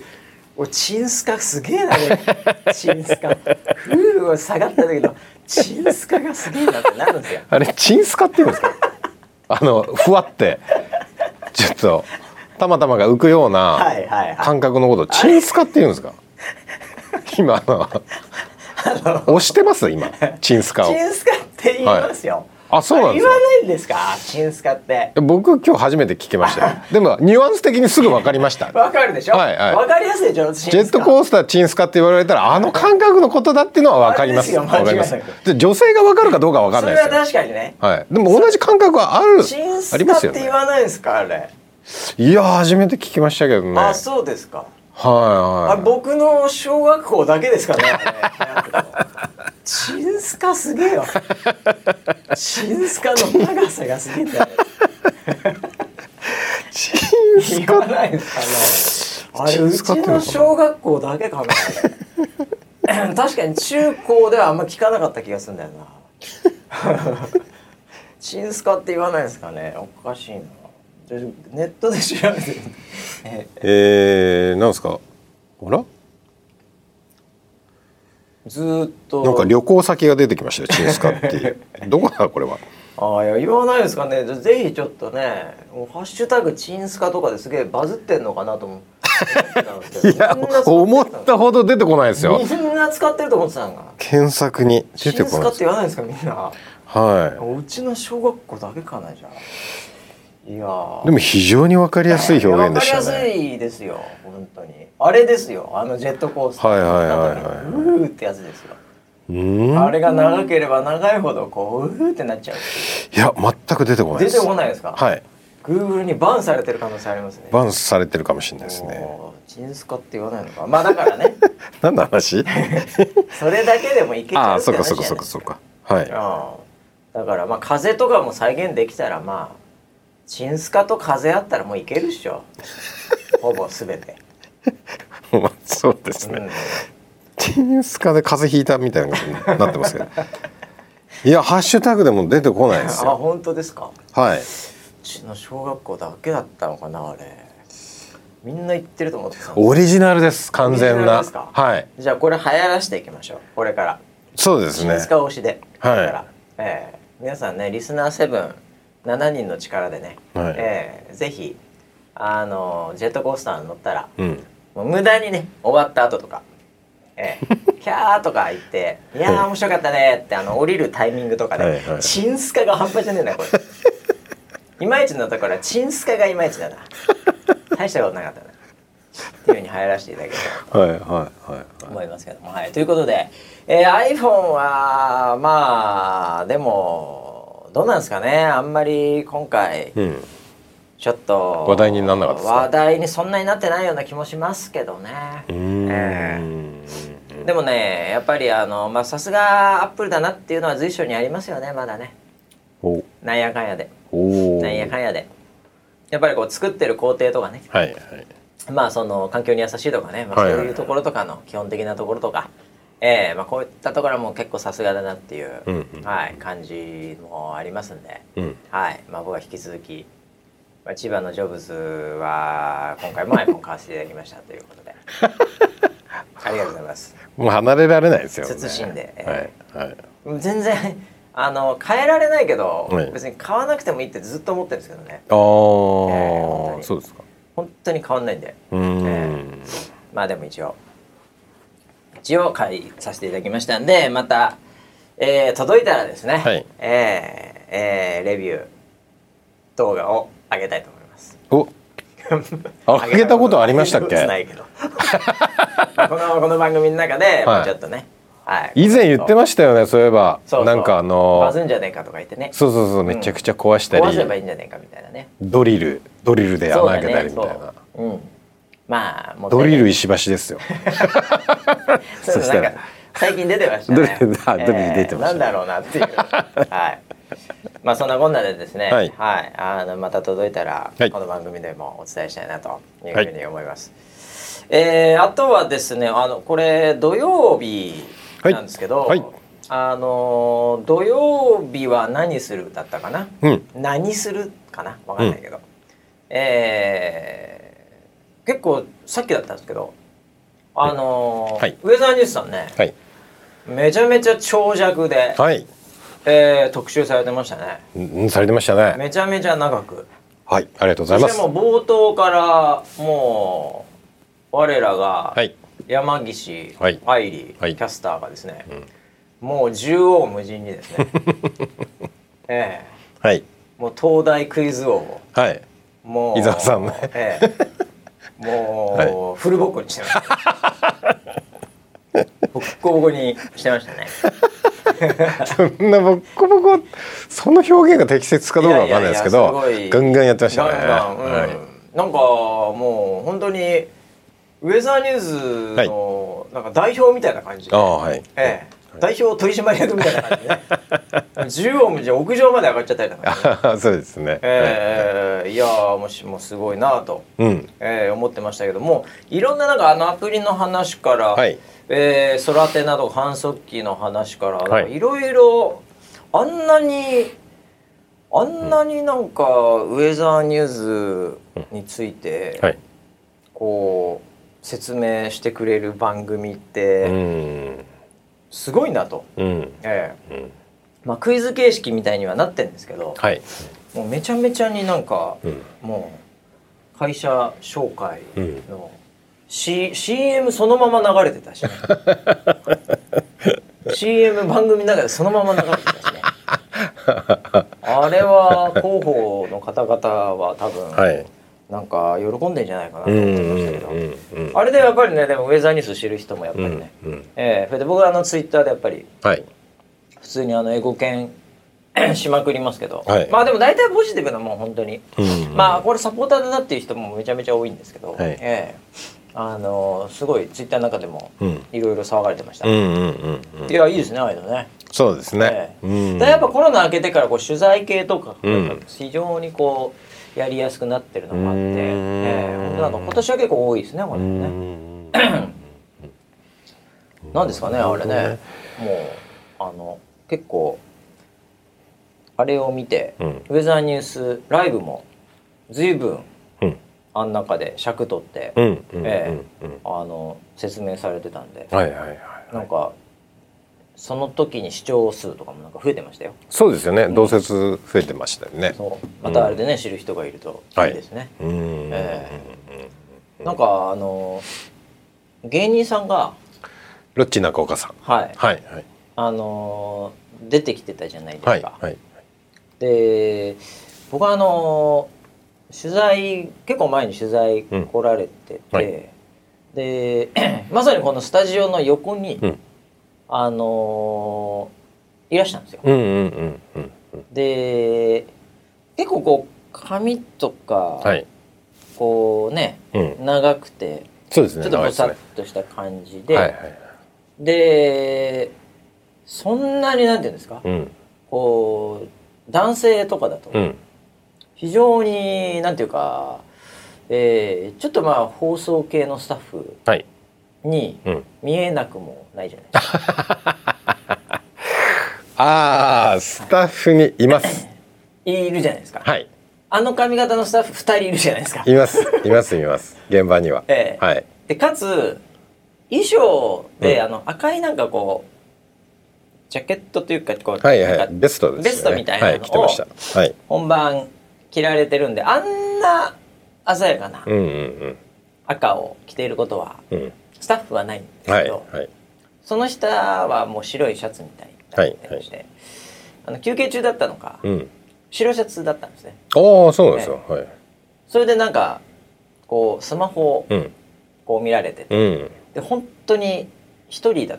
おチンスカすげえなね (laughs) チンスカ。ふー下がった時のチンスカがすげえなってなるんですよ。あれチンスカって言うんですか？(laughs) あのふわって。ちょっとたまたまが浮くような感覚のことをチンスカって言うんですか？今 (laughs) の。押してます？今。チンスカを。チンスカって言いますよ、はい。あそうなんです言わないんですか？チンスカって。僕今日初めて聞きましたよ。(laughs) でもニュアンス的にすぐ分かりました。分かるでしょ？はいはい。分かりやすいじゃんジェットコースターチンスカって言われたらあの感覚のことだっていうのは分かります。分かります。女性が分かるかどうか分かんないですそれは確かにね。はい。でも同じ感覚はあるチンスカって言わないですかあれ？いや初めて聞きましたけどね。あそうですかはいはい、僕の小学校だけですかね。チンスカすげえよチンスカの長さがすげえんだよ。チンスカ？ないですかね。あれうちの小学校だけかな。(laughs) 確かに中高ではあんま聞かなかった気がするんだよな。(laughs) チンスカって言わないですかね。おかしいなネットで調べてえー、なんですか？あら？ずっと。なんか旅行先が出てきましたよチンスカって。い (laughs) うどこだ？これは。ああいや言わないですかね。ぜひちょっとね「ハッシュタグチンスカ」とかですげえバズってんのかなと思って。(laughs) いや思ったほど出てこないですよ。みんな使ってると思ってたんが検索に出てこないチンスカって言わないですかみんな。はい。うちの小学校だけかなじゃあいやでも非常にわかりやすい表現でしたね。わかりやすいですよ本当に。あれですよあのジェットコースター。はいはいはいはい。うーってやつですよ。あれが長ければ長いほどこううーってなっちゃういや全く出てこない出てこないですか？はい。グーグルにバンされてる可能性ありますね。バンされてるかもしれないですね。チンスカって言わないのか。まあだからね。(laughs) 何の話？(laughs) それだけでもいけちゃうって話じゃないですか。あ、そうかそうかそうかそうか。はい。だからまあ風とかも再現できたらまあ。チンスカと風あったらもういけるっしょ。(laughs) ほぼすべてそうですね、うん、チンスカで風邪ひいたみたいなことになってますけど。いやハッシュタグでも出てこないですよ。あ本当ですか？はい。うちの小学校だけだったのかなあれ。みんな言ってると思ってた。オリジナルです完全な。はい。じゃあこれ流行らしていきましょうこれから。そうですね。チンスカ推しで。はい、えー、皆さんねリスナーセブン7人の力でね、はい、えー、ぜひあのジェットコースターに乗ったら、うん、もう無駄にね終わった後とか「えー、(laughs) キャー」とか言って「い。や面白かったね」ってあの降りるタイミングとかで、はいはい、チンスカが半端じゃねえなこれ。(laughs) いまいちのところはチンスカがいまいちだ。な大したことなかったな。っていうふうに入らせていただければ。はいはいはい、思いますけども、はい、ということで、えー、iPhone はまあでもどうなんですかねあんまり今回、うん、ちょっと話題にならなかった話題にそんなになってないような気もしますけどね。えー、でもねやっぱりあのまあさすがアップルだなっていうのは随所にありますよねまだね。なんやかんやで。なんやかんやで。やっぱりこう作ってる工程とかね。はいはい。まあその環境に優しいとかね、まあ、そういうところとかの基本的なところとか、えーまあ、こういったところも結構さすがだなっていう、うんうん、はい、感じもありますんで、うん、はい。まあ、僕は引き続き、まあ、千葉のジョブズは今回も iPhone 買わせていただきましたということで。(laughs) ありがとうございます。もう離れられないですよね。謹んで、えー、はいはい、全然あの変えられないけど、はい、別に買わなくてもいいってずっと思ってるんですけどね。ああ、えー、そうですか。本当に変わんないんで、えー、まあでも一応一応会させていただきましたんでまた、えー、届いたらですね、はい、えー、えー、レビュー動画を上げたいと思います。お。(laughs) 上げたことありましたっけ？ないけど。このこの番組の中で、はい、ちょっとねはい、以前言ってましたよねそういえば。なんかあのバズんじゃねえかとか言ってね。そうそうそう、めちゃくちゃ壊したり。壊せばいいんじゃねえかみたいなね。ドリルドリルで穴開けたりみたいな。う、ね、うん、まあドリル石橋ですよ。(laughs) そしたら。最近出てましたね。ドリル、出てました、なんだろうなっていう。はい。まあそんなこんなでですね、はい、はい、あのまた届いたら、この番組でもお伝えしたいなというふうに思います。はい、えー、あとはですね、あのこれ土曜日なんですけど、はい、あの土曜日は何するだったかな、うん、何するかな？わかんないけど、うん、えー、結構さっきだったんですけどあのーはい、ウェザーニュースさんね、はい、めちゃめちゃ長尺で、はい、えー、特集されてましたね。うん、されてましたね。めちゃめちゃ長く。はい、ありがとうございます。も冒頭からもう我らが山岸愛理、はい、キャスターがですね、うん、もう縦横無尽にですね。(laughs) ええー、はい。もう東大クイズ王はい。もう伊沢さんね。ええー、もう、フルボッコにしてました。(laughs) ボッコボコにしてましたね。そんなボッコボコその表現が適切かどうかわかんないですけどガンガンやってましたね。はい、なんかもう本当にウェザーニューズのなんか代表みたいな感じで、はい、ええ代表取締役みたいな感じでね。縦横無尽屋上まで上がっちゃったりとか、ね、(laughs) そうですね、えー、はい、いやもしもすごいなと、うん、えー、思ってましたけどもいろんななんかあのアプリの話から、はい。えー、空手など反則機の話からい。ろいろあんなにあんなになんかウェザーニューズについてこう説明してくれる番組ってすごいなと、うん。ええ。まあ、クイズ形式みたいにはなってるんですけど、はい、もうめちゃめちゃになんか、うん、もう会社紹介の C、CM そのまま流れてたし、ね、(laughs) CM 番組の中でそのまま流れてたしね。(laughs) あれは広報の方々は多分、はい、なんか喜んでんじゃないかなと思いましたけど、あれでやっぱりねでもウェザーニュース知る人もやっぱりね、うんうん、えー、それで僕はあのツイッターでやっぱり、はい、普通にあの英語圏しまくりますけど、はい、まあでも大体ポジティブなもん本当に、うんうん、まあこれサポーターだなっていう人もめちゃめちゃ多いんですけど、はい、えーあのすごいツイッターの中でもいろいろ騒がれてました、いやいいですねああいうのね。そうですね、えー、うん、やっぱコロナ明けてからこう取材系とか非常にこうやりやすくなってるのもあって、えー、なんか今年は結構多いですねこれね。なんですかねあれね。もうあの結構あれを見て、うん、ウェザーニュースライブも随分あん中で尺取って、えあの説明されてたんで、はいはいはい、なんかその時に視聴数とかもなんか増えてましたよ。そうですよね。同説増えてましたよね。そう。またあれでね、うん、知る人がいるといいですね。はい、えー、なんかあの芸人さんがロッチ中岡さん、はい、はいはい、あの出てきてたじゃないですか。はいはい、で僕はあの取材結構前に取材来られてて、うんはい、で (clears throat) まさにこのスタジオの横に、うん、あのー、いらしたんですよ。で結構こう髪とか、はい、こうね、うん、長くてそうですねちょっとぼさっとした感じで、はいはい、でそんなになんていうんですか、こう男性とかだと、非常になんていうか、えー、ちょっとまあ放送系のスタッフに見えなくもないじゃないですか。(laughs) ああスタッフにいます。(laughs) いるじゃないですか。はい。あの髪型のスタッフ2人いるじゃないですか。いますいますいます現場には。ええー、はい。でかつ衣装で、うん、あの赤いなんかこうジャケットというかこう、はいはい、ベストです、ね、ベストみたいなのを、はい、本番着られてるんであんな鮮やかな赤を着ていることは、スタッフはないんですけど、はいはい、その下はもう白いシャツみたいなってまして、はい。はい、あの休憩中だったのか、うん、白シャツだったんですね。ああそうなんですよ、はい、それでなんかこうスマホをこう見られてて、うん、で本当に一人だ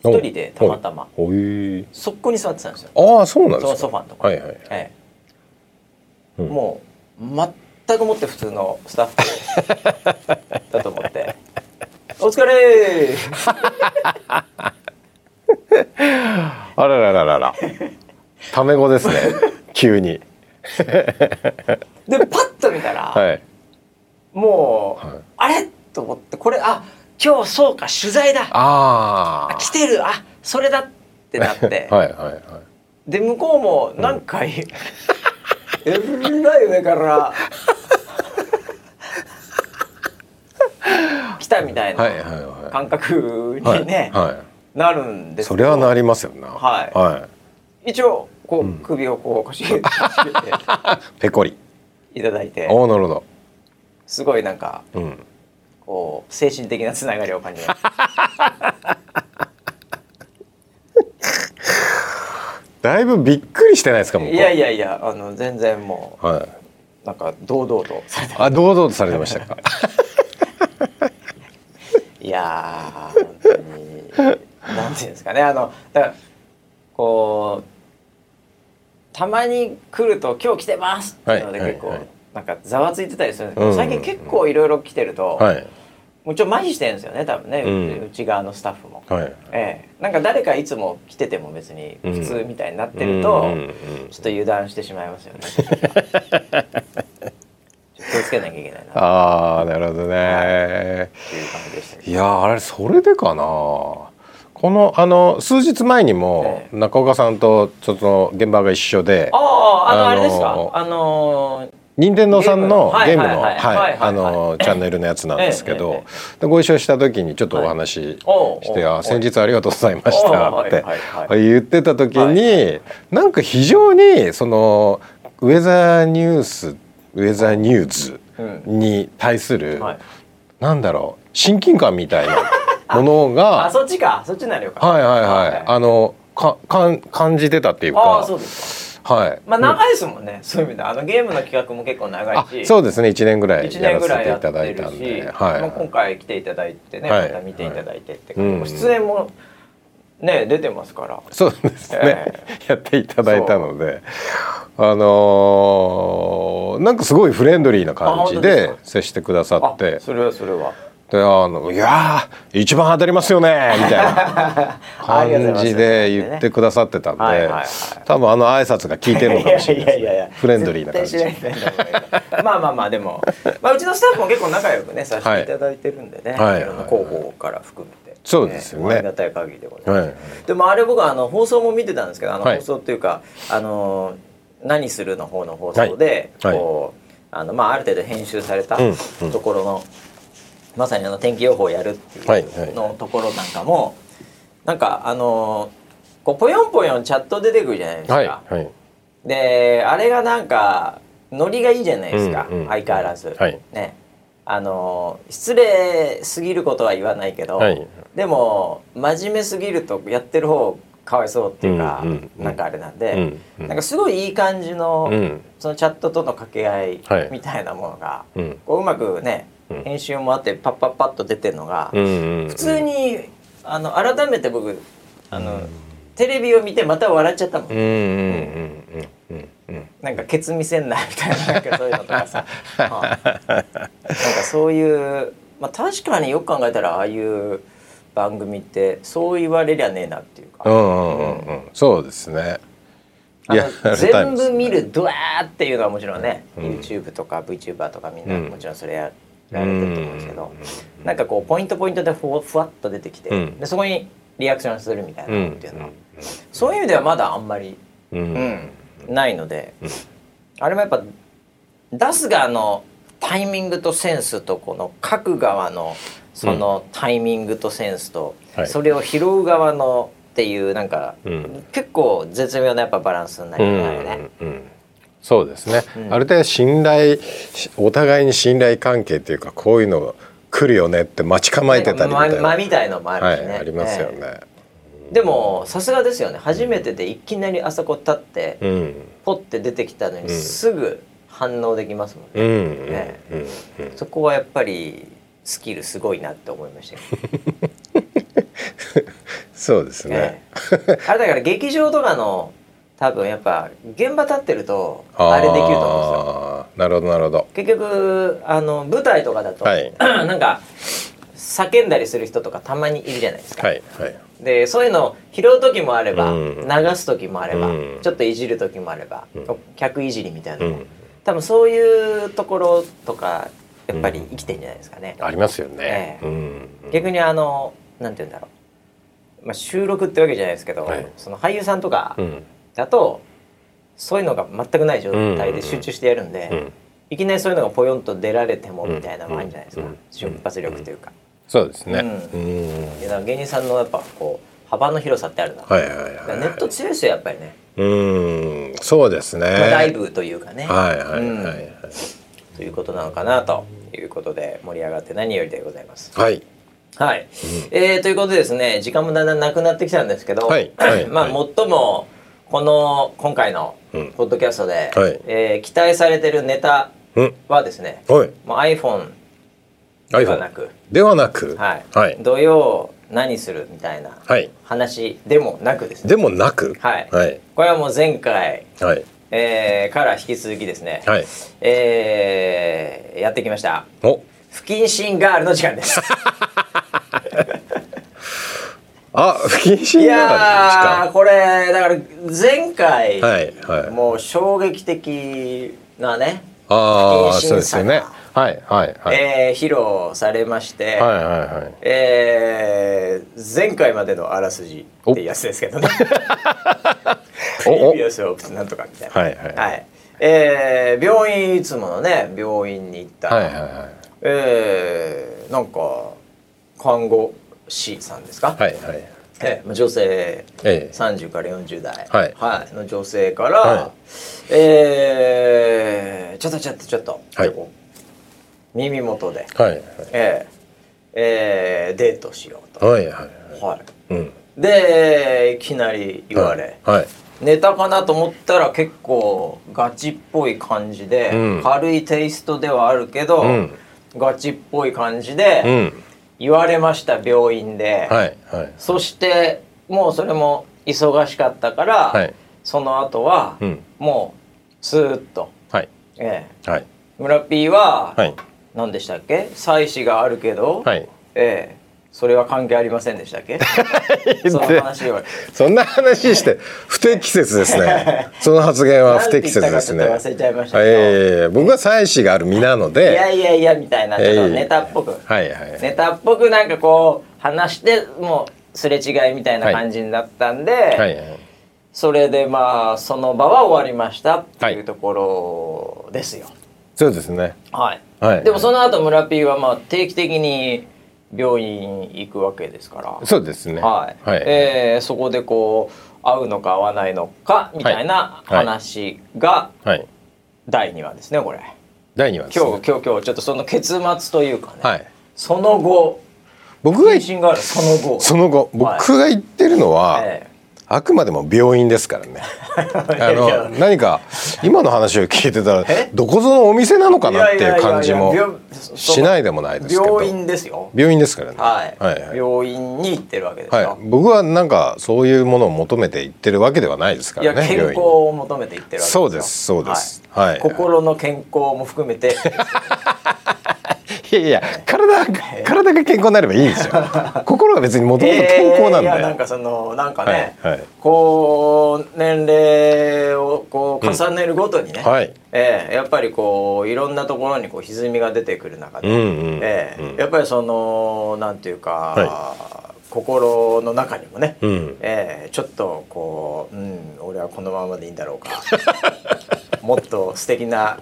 一人でたまたまそこに座ってたんですよ。ああそうなんですか。ソファのとこはいはい、ええ、うん、もう全くもって普通のスタッフだと思って「お疲れ。(laughs) あららららら。タメ語ですね。(laughs) 急に。でパッと見たら、はい、もう、はい、あれ？と思ってこれあ今日そうか取材だ。ああ来てる。あそれだってなって。(laughs) はいはい、はい、で向こうも何回、うん、えらい上から来たみたいな感覚にね、なるんですそれはなりますよねはい、はい、一応こう、首をこう腰げて (laughs) ペコリ。いただいて。おなるほど。すごいなんか、うん、こう精神的なつながりを感じます。(laughs) だいぶびっくりしてないですかいやいやいやあの全然もう、はい、なんか堂々とあ堂々とされてましたかいや本当に。なんていうんですかねあのだからこうたまに来ると「今日来てます」っていうので結構、なんかざわついてたりするんですけど、最近結構いろいろ来てると、はい、もうちょっと麻痺してるんですよね多分ね、うん、内側のスタッフも、はい、ええ、なんか誰かいつも来てても別に普通みたいになってると、ちょっと油断してしまいますよね (laughs) 気をつけなきゃいけないな。ああなるほどね、はい、っていう感じでしたいやあれそれでかな。このあの数日前にも中岡さんとちょっと現場が一緒で、あああのあれですか？あの任天堂さんのゲーム？のあのチャンネルのやつなんですけど、でご一緒した時にちょっとお話しして「あ先日ありがとうございました」って言ってた時になんか非常にそのウェザーニュースウェザーニューズに対するなんだろう親近感みたいな。ものが (laughs) あそっちか。そっちなるよか。はいはいはい、あのかかん感じてたっていうか。あそうですか。はい。まあ長いですもんね、そういう意味であのゲームの企画も結構長いし。そうですね。1年ぐらいやらせていただいたんで、はい。まあ、今回来ていただいてね、また見ていただいてって感じ、出演もね出てますから。そうですね、えー、やっていただいたので。あのー、なんかすごいフレンドリーな感じで接してくださって。それはそれは。であのいや一番当たりますよねみたいな (laughs) 感じで言ってくださってたんで多分あの挨拶が効いてるのかもしれないですね。フレンドリーな感じまあまあまあでも、まあ、うちのスタッフも結構仲良くねさせていただいてるんでね、はい、広報から含めて。そうですよね。ありがたい限りでございます。はい、でもあれ僕はあの放送も見てたんですけど、あの放送っていうか、はい、あの何するの方の放送で、こうあのまあある程度編集されたところのまさにあの天気予報をやるっていうのところなんかも、はいはい、なんかあのこうぽよんぽよんチャット出てくるじゃないですか。はいはい、であれがなんかノリがいいじゃないですか、うんうん、相変わらず。はい、ねあの失礼すぎることは言わないけど、はい、でも真面目すぎるとやってる方かわいそうっていうか、うんうん、なんかあれなんで、うんうん、なんかすごいいい感じの、うん、そのチャットとの掛け合いみたいなものが、はい、こううまくね編集もあってパッパッパッと出てるのが、普通にあの改めて僕あの、テレビを見てまた笑っちゃったもん。なんかケツ見せんなみたいななんかそういうのとかさ、はあ、なんかそういうまあ確かによく考えたらああいう番組ってそう言われりゃねえなっていうか、そうですね。いや全部見るドワーっていうのはもちろんね、うん、YouTube とか VTuber とかみんなもちろんそれやられてると思うんですけど、うなんかこうポイントポイントでふふわっと出てきて、でそこにリアクションするみたいなっていうのは、そういう意味ではまだあんまり、うんないので、あれもやっぱ出す側のタイミングとセンスとこの書く側のそのタイミングとセンスと、それを拾う側のっていうなんか、結構絶妙なやっぱバランスになりますね。そうですね、うん、ある程度信頼お互いに信頼関係っていうかこういうの来るよねって待ち構えてたりみたいな、ま、みたいのもあるしね、はい、ありますよね、えー、でもさすがですよね。初めてでいきなりあそこ立って、うん、ポッて出てきたのにすぐ反応できますもんね、そこはやっぱりスキルすごいなって思いました (laughs) そうですね、えー、あれだから劇場とかの多分やっぱ現場立ってるとあれできると思うんですよ。なるほどなるほど。結局あの舞台とかだと、はい、(clears throat) なんか叫んだりする人とかたまにいるじゃないですか。はいはい、でそういうのを拾う時もあれば、うん、流す時もあれば、うん、ちょっといじる時もあれば、うん、客いじりみたいな、多分そういうところとかやっぱり生きてんじゃないですかね。ありますよね。えー、逆にあのなんて言うんだろう、まあ、収録ってわけじゃないですけど、はい、その俳優さんとか、だとそういうのが全くない状態で集中してやるんで、いきなりそういうのがポヨンと出られてもみたいなのもあるんじゃないですか、瞬発力というか。そうですね、うん、いや芸人さんのやっぱこう幅の広さってあるな、はいはいはい、ネット強いですよやっぱりねうんそうですね、まあ、ライブというかね。はいはいはい、はい、ということなのかなということで盛り上がって何よりでございます。はい。はい、うん、えー、ということでですね時間もだんだんなくなってきたんですけど、はい。(clears throat) はい、まあ最もこの今回のポッドキャストで、うんはい、えー、期待されてるネタはですね、うん、もう iPhone ではなくではなく、はい、はい、土曜何するみたいな話でもなくですね、でもなく、はい、はい、これはもう前回、はい。えー、から引き続きですね、はい。えー、やってきました。お。不謹慎ガールの時間です。(laughs) あ不謹慎いやこれだから前回、はいはい、もう衝撃的なねああそうですよねはいはいはい、えー、披露されまして、はいはいはい。えー、前回までのあらすじってやつですけどね。プリビアスオプなんとかみたいな。はいはい、はい、えー、病院いつものね病院に行った。ら、はいはいはい、えー、なんか看護 C さんですか、はいはい。ええ、女性、ええ、30から40代、はい。はい、の女性から、はい、えー、ちょっとちょっとちょっと、はい、耳元で、はいはい、えー、えー、デートしようと。はいはいはい。うん、でいきなり言われ、はい、はい、ネタかなと思ったら結構ガチっぽい感じで、うん、軽いテイストではあるけど、うん、ガチっぽい感じで。うん。言われました病院で、はいはい、そしてもうそれも忙しかったから、はい、その後は、うん、もうスーッと、はい。ええ。はい、村 P は、はい、何でしたっけ？妻子があるけど、はい。ええ。それは関係ありませんでしたっけ？(laughs) その話をそんな話して不適切ですね。(laughs) その発言は不適切ですね。忘れちゃいましたえー、僕は妻子がある身なので。いやいやいやみたいなネタっぽく、はいはい、ネタっぽくなんかこう話してもうすれ違いみたいな感じになったんで、はい。はいはい、それでまあその場は終わりましたっていうところですよ、はい、そうですね。はい、はい、でもその後村 P はまあ定期的に病院行くわけですから。そうですね。はい、はい、えー、そこでこう合うのか合わないのかみたいな話が第2話ですねこれ。第2話、ね、今日今日今日ちょっとその結末というかね、はい、その後。僕がその後。その後。僕が言ってるのは、はいえあくまでも病院ですからね。(laughs) あの何か今の話を聞いてたらどこぞのお店なのかなっていう感じもしないでもないですけど。病院ですよ。病院ですからね、はい、はいはい、病院に行ってるわけですはい、僕はなんかそういうものを求めて行ってるわけではないですからね健康を求めて行ってるわけですそうですそうです、はい、はい、心の健康も含めて。い (laughs) やいや体体が健康になればいいんですよ。(laughs) 心が別にもともと健康なんで、えー、なんかそのなんかね、はいはい、こう年齢をこう重ねるごとにね、うん。はい、えー、やっぱりこういろんなところにこう歪みが出てくる中で、うんうん、えー、やっぱりそのなんていうか、はい心の中にもね、うん、えー、ちょっとこう、うん、俺はこのままでいいんだろうか。(laughs) もっと素敵な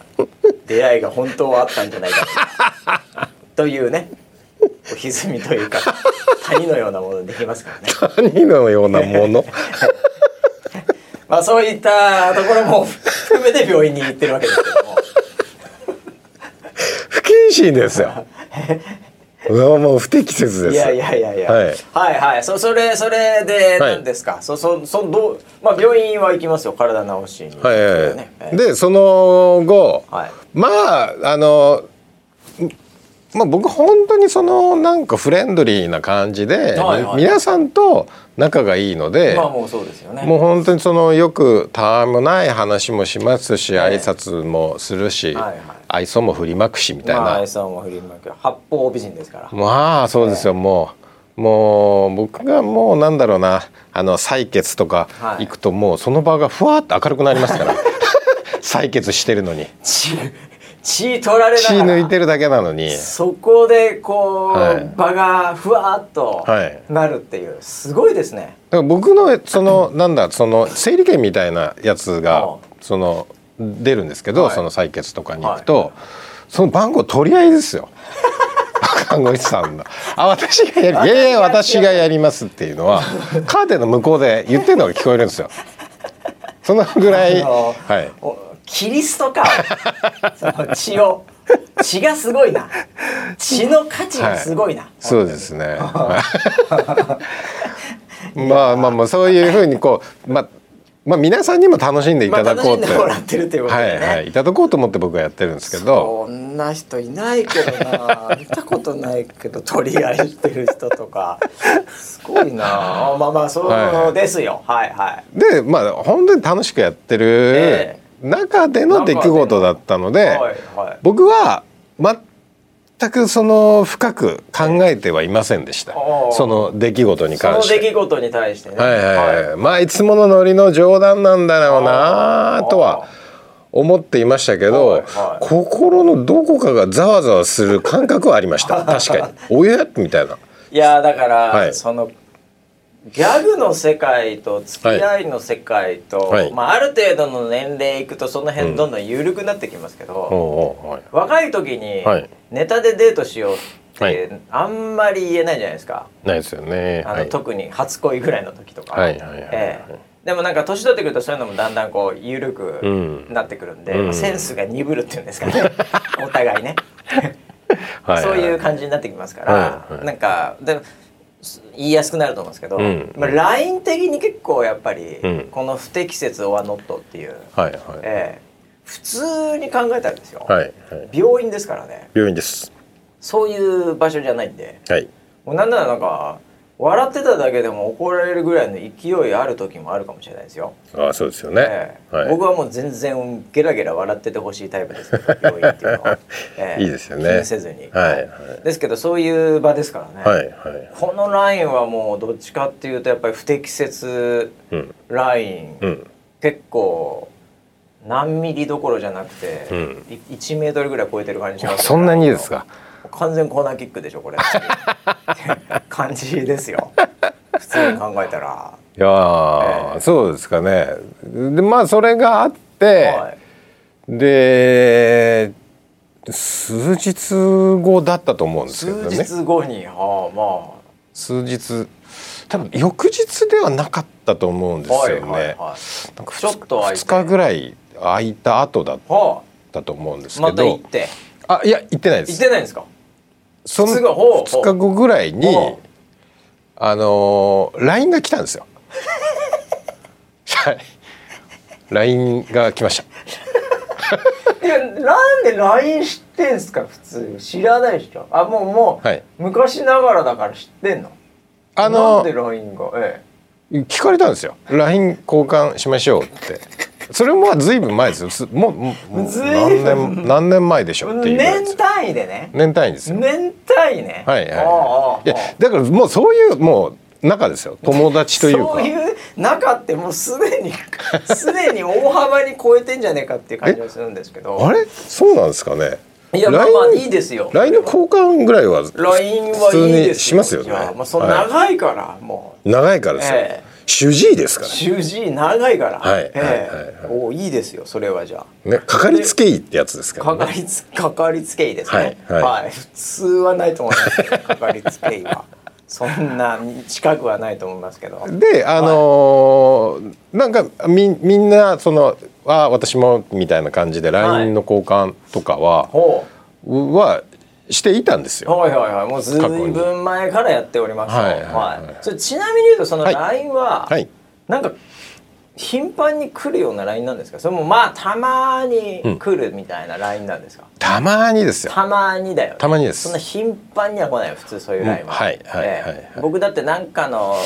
出会いが本当はあったんじゃないか。(laughs) というね歪みというか谷のようなものできますからね。谷のようなもの。(laughs) まあそういったところも含含めて病院に行ってるわけですけども。不謹慎ですようわもう不適切です。いやいやいやいや。はい、はいはい。そそれそれで何ですか？はい、そそそどうまあ病院は行きますよ。体治しに、はいはい、ね、でその後、はい、まああのまあ、僕本当にそのなんかフレンドリーな感じで、はいはい、皆さんと仲がいいので、まあ、もうそうですよね。もう本当にそのよくたわもない話もしますし、挨拶もするし、はいはい、愛想も振りまくしみたいな、まあ、愛想も振りまく八方美人ですから。まあそうですよ、もう。もう僕がもうなんだろうなあの採血とか行くともうその場がふわっと明るくなりますから。(laughs) 採血してるのに血取られ血抜いてるだけなのに。そこでこう、はい、場がふわっとなるっていう、すごいですね。だから僕のその (clears throat) なんだその整理券みたいなやつがその出るんですけど、はい、その採血とかに行くと、はい、その番号取り合いですよ。(laughs) 看護師さんの「あ私がやる。いやいや私がやります」っていうのはカーテンの向こうで言ってるのが聞こえるんですよ。そのぐらい、はい、キリストか。(laughs) その血を。血がすごいな。血の価値がすごいな、はい、そうですね。(laughs) まあまあまあそういうふうにこうまあまあ皆さんにも楽しんでいただこうって、まあ、もらってるっていうことで、ね、はいはい。いただこうと思って僕はやってるんですけど。そんな人いないけどな。見たことないけど取り合いしてる人とか。すごいな。まあまあそうですよ、はい、はいはい。でまあ本当に楽しくやってる、えー中での出来事だったので、はいはい、僕は全くその深く考えてはいませんでした。その出来事に関して。その出来事に対してね。はいはいはい、はい、まあいつものノリの冗談なんだろうなとは思っていましたけど、はいはい、心のどこかがざわざわする感覚はありました。(laughs) 確かに。おや？みたいな。いやだから、はい、そのギャグの世界と付き合いの世界と、はい、まあ、ある程度の年齢いくとその辺どんどん緩くなってきますけど、うん。はい、若い時にネタでデートしようってあんまり言えないじゃないですか。ないですよね。あの、特に初恋ぐらいの時とか。はい。はい。はい、ええ。でもなんか年取ってくるとそういうのもだんだんこう緩くなってくるんで、うん。まあ、センスが鈍るっていうんですかね。(laughs) お互いね。そういう感じになってきますから、はい。はい、なんかで言いやすくなると思うんですけど、うん、まあ、ライン的に結構やっぱり、この不適切オアノットっていう、はいはい。えー、普通に考えたらですよ、はいはい、病院ですからね。病院です。そういう場所じゃないんで、はい、もうなんならなんか笑ってただけでも怒られるぐらいの勢いある時もあるかもしれないですよ。ああそうですよね、えーはい、僕はもう全然ゲラゲラ笑っててほしいタイプです (laughs) 病院っていうのは、えー、いいですよね。気にせずに、はい、はい、ですけどそういう場ですからね、はいはい、このラインはもうどっちかっていうとやっぱり不適切ライン、うん、結構何ミリどころじゃなくて、うん、1メートルぐらい超えてる感じしますそんなにですか？完全コーナーキックでしょこれ。(laughs) 感じですよ。普通に考えたら。いや、えー、そうですかね。でまあそれがあって、はい、で数日後だったと思うんですけどね。数日後にはあまあ。数日。多分翌日ではなかったと思うんですよね、はいはいはい、なんかちょっと2日ぐらい空いた後だったと思うんですけど、また行って。あいや行ってないです。行ってないんですか？その2日後ぐらいにあの LINE が来たんですよ。(laughs) はい。LINE が来ました。いやなんで LINE 知ってんすか？普通知らないでしょあもうもう、はい、昔ながらだから知ってんの？あのなんで LINE が？ええ。聞かれたんですよ。LINE 交換しましょうってそれもずいぶん前ですよ。もうもう何年何年前でしょうっていう年単位でね。年単位ですよ。年単位ね。はいはいい。やだからもうそういうもう仲ですよ。友達というか。そういう仲ってもうすでに (laughs) すでに大幅に超えてんじゃねえかっていう感じがするんですけど。あれ？そうなんですかねいやまあまあいいですよ LINE の交換ぐらいはいですしますよねまあその長いから、はい、もう長いからですよ、えー主治医ですから、主治医長いから。はい。ええー、おいいですよ。それはじゃあ。ね、かかりつけ医ってやつですから、ね。かかりつかかりつけ医ですね。はい。はい、普通はないと思います。かかりつけ医は。そんな近くはないと思いますけど。であのーはい、なんかみみんなその「あ私も」みたいな感じで LINE の交換とかは、はい、はしていたんですよ。はいはいはい。もうずいぶん前からやっております。はいはい、はい、ちなみに言うとその LINE は、はい、なんか頻繁に来るような LINE なんですか？それもまあたまに来るみたいな LINE なんですか、うん、たまにですよ。たまにだよ、ね、たまにです。そんな頻繁には来ないよ普通そういう LINE は、うん、はいはいはい、はい、僕だって何かの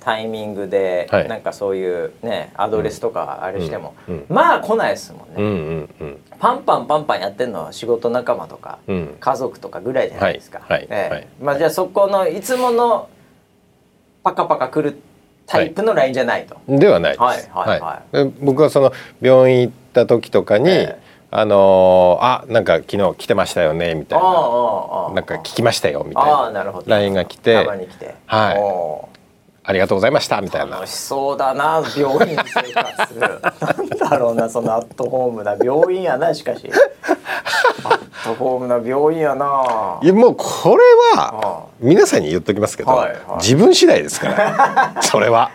タイミングで、はい、なんかそういうねアドレスとかあれしても、うん、まあ来ないですもんね、うんうんうん、パンパンパンパンやってるのは仕事仲間とか、うん、家族とかぐらいじゃないですか、はい、えはい、まあじゃあそこのいつものパカパカ来るタイプの LINE じゃないと、ではないです、はいはいはい、僕はその病院行った時とかに、えーあのー、あなんか昨日来てましたよねみたいな。なんか聞きましたよみたいな。LINE が来てはい。ありがとうございましたみたいな。楽しそうだな病院生活。(laughs) なんだろうなそのアットホームな。病院やなしかしアットホームな病院やないやもうこれは皆さんに言っときますけど、はいはい、自分次第ですから (laughs) それは。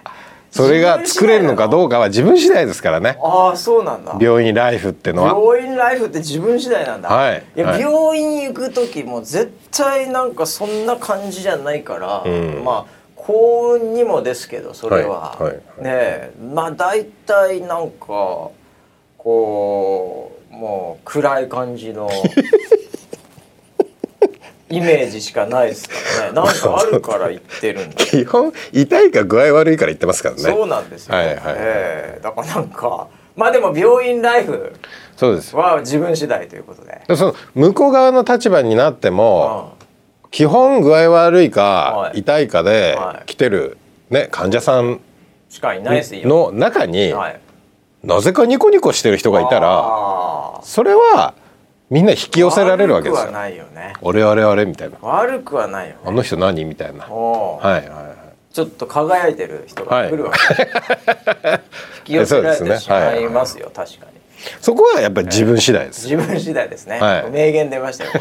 それが作れるのかどうかは自分次第ですからね。ああ、そうなんだ。病院ライフってのは。病院ライフって自分次第なんだ。はい。いや、はい、病院行く時も絶対なんかそんな感じじゃないから、うん、まあ。幸運にもですけどそれは、はいはいはい、ねまあ大体なんかこうもう暗い感じの (laughs) イメージしかないですからね。(laughs) なんかあるから言ってるんだ。基本痛いか具合悪いから言ってますからね。そうなんですよ、はいはい、えー、だからなんかまあでも病院ライフは自分次第ということで。その向こう側の立場になっても、基本具合悪いか痛いかで来てる、ね、患者さんの中に、なぜかニコニコしてる人がいたらそれはみんな引き寄せられるわけですよ。ないよね。俺あれあれみたいな。悪くはないよ、ね、あの人何みたいな。はいはいはい。ちょっと輝いてる人が来るわけ、はい、引き寄せられてしまいますよ、確かに。そこはやっぱり自分次第です。自分次第ですね。はい、名言出ましたよ。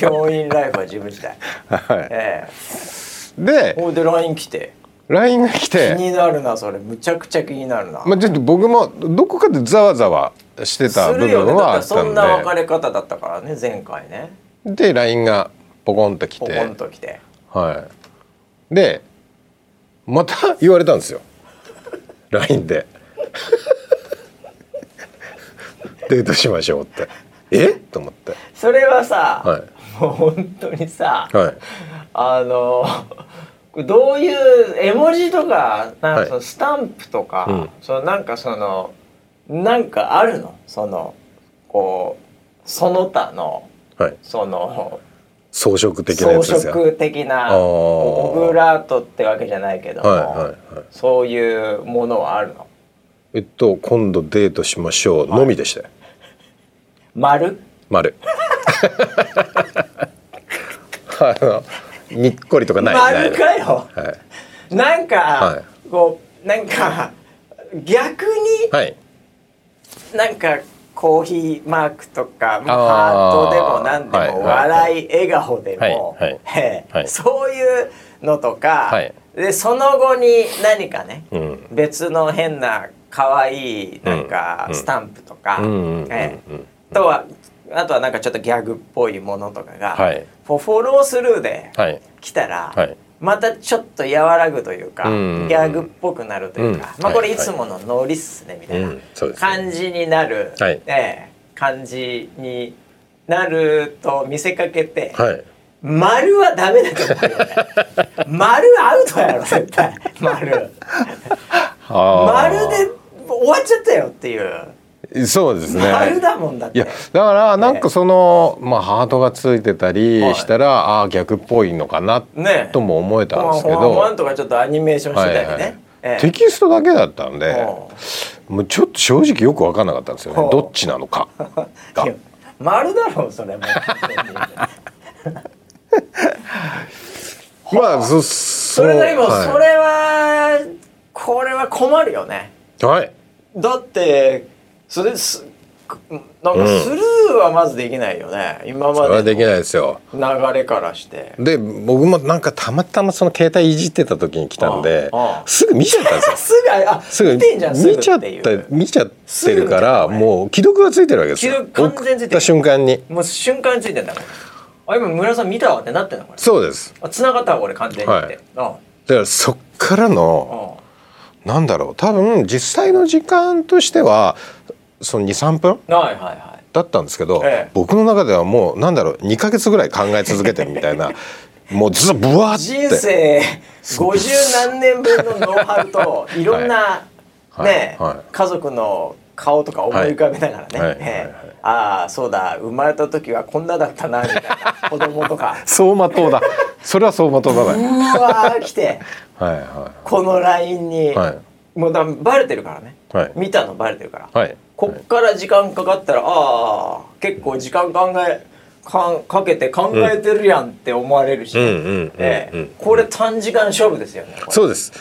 (laughs) 病院ライフは自分次第。はい。えー、で、ほで LINE 来て。LINE が来て気になるなそれむちゃくちゃ気になるな。まあちょっと僕もどこかでざわざわしてた部分はあったんで。そんな別れ方だったからね前回ね。で LINE がポコンと来て。ポコンと来て。はい。でまた言われたんですよ。(laughs) LINE で。(laughs) デートしましょうってえ？と思ってそれはさ、はい、もう本当にさ、はい、あのどういう絵文字とかなんかそのスタンプとか、はい、そのなんかそのなんかあるの？そのこうその他の、はい、その装飾的な装飾的なオブラートってわけじゃないけども、はいはいはい、そういうものはあるの？えっと今度デートしましょう。のみでしたよ、丸？丸。(laughs) あのにっこりとかない。丸かよ、はい、なんか、はい、こうなんか逆に、はい、なんかコーヒーマークとかハートでも何でも、笑い笑顔でも、そういうのとか、でその後に何かね、うん、別の変な可愛いなんかスタンプとか、ええ。とはあとはなんかちょっとギャグっぽいものとかが、はい、フォロースルーで来たら、はい、またちょっと和らぐというか、うん、ギャグっぽくなるというか、うん、まあこれいつものノリっすねみたいな感じになる、はい、えー、感じになると見せかけて、はい、丸はダメだと思うよね。(laughs) 丸アウトやろ絶対。丸。(laughs) 丸で終わっちゃったよっていう。そうですね。丸だもんだって。いやだからなんかその、まあハートがついてたりしたら、はい、ああ逆っぽいのかな、ね、とも思えたんですけど。ワンとかちょっとアニメーションしてたりね。はいはいええ、テキストだけだったんで、もうちょっと正直よく分かんなかったんですよね。どっちなのかが。丸だろうそれも。まあそそれでもそれは、これは困るよね。はい。だってそれすなんかスルーはまずできないよね、うん、今までできないですよ。流れからして。で僕もなんかたまたまその携帯いじってた時に来たんですぐ見ちゃったんですよ。(laughs) すぐあすぐ見ちゃった見ちゃってるからもう既読がついてるわけですよ。完全ついてる。瞬間に。もう瞬間についてんだあ今村さん見たわってなってんのこれ。そうです。あ繋がったわこれ完全にって、はい、だからそっからのなんだろう。多分実際の時間としてはその23分、はいはいはい、だったんですけど、ええ、僕の中ではもうなんだろう2か月ぐらい考え続けてるみたいな (laughs) もうずっとブワーって。人生五十何年分のノウハウと (laughs) いろんな、はい、ね、はい、家族の顔とか思い浮かべながらね、はい。え。え、ああそうだ。生まれた時はこんなだったなみたいな子供とか。(laughs) 走馬灯だ。それは走馬灯だね。うわ来て。はい。はい、この LINE に、はい、もうだバレてるからね、はい、見たのバレてるから、はい、こっから時間かかったら、ああ結構時間考えかかけて考えてるやんって思われるし。これ短時間勝負ですよねそうです。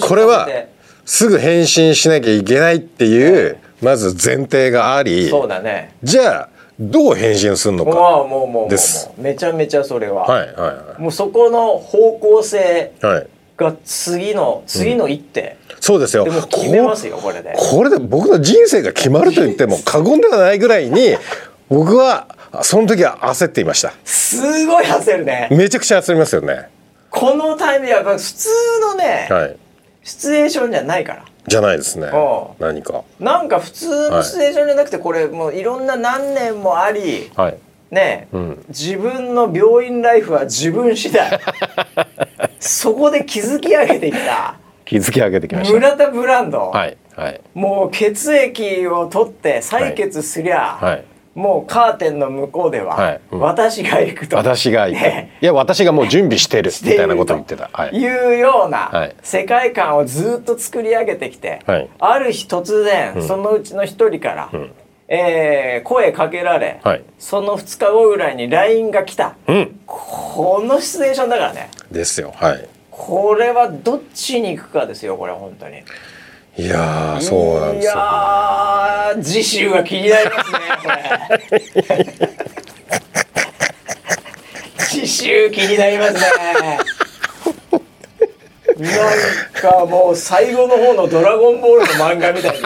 これはすぐ返信しなきゃいけないっていう、まず前提がありそうだね。じゃあどう返信するのかもうもうです。めちゃめちゃそれは、はいはいはい、もうそこの方向性が次の、次の一手、うん、そうですよ。でも決めますよこれで。これで僕の人生が決まると言っても過言ではないぐらいに (laughs) 僕はその時は焦っていました。すごい焦るね。めちゃくちゃ焦りますよね。このタイミングは普通のね、はい、シチュエーションじゃないから。じゃないですね。何か。なんか普通のシチュエーションじゃなくてこれもういろんな何年もあり、はい、ね、うん、自分の病院ライフは自分次第。(laughs) そこで築き上げてきた。築き上げてきました。村田ブランド、はいはい、もう血液を取って採血すりゃ、はい、はい。もうカーテンの向こうでは、はいうん、私が行くと。私が行く、ね、いや私がもう準備してるみたいなこと。を言ってた、はい、いうような世界観をずっと作り上げてきて、はい、ある日突然、うん、そのうちの一人から、うん、えー、声かけられ、はい、その2日後ぐらいに LINE が来た、うん、このシチュエーションだからね。ですよ。はい。これはどっちに行くかですよこれ本当に。いやそうなんですよ、ね、いや次週は気になりますねこれ。次週気になりますね。なんかもう最後の方の「ドラゴンボール」の漫画みたいに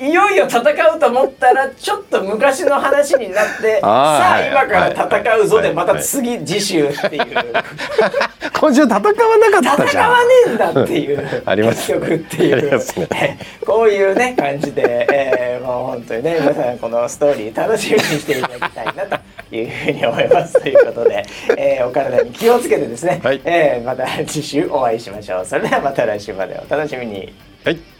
いよいよ戦うと思ったらちょっと昔の話になってさあ今から戦うぞでまた次次週っていう。(laughs) 今週戦わなかったじゃん。戦わねえんだっていう (laughs) あります曲っていう、ね、こういうね感じで、えー、もう本当にね皆さんこのストーリー楽しみにしていただきたいなというふうに思いますということで、えー、お体に気をつけてですね、はい、えー、また次週お会いしましょう。それではまた来週までお楽しみに。はい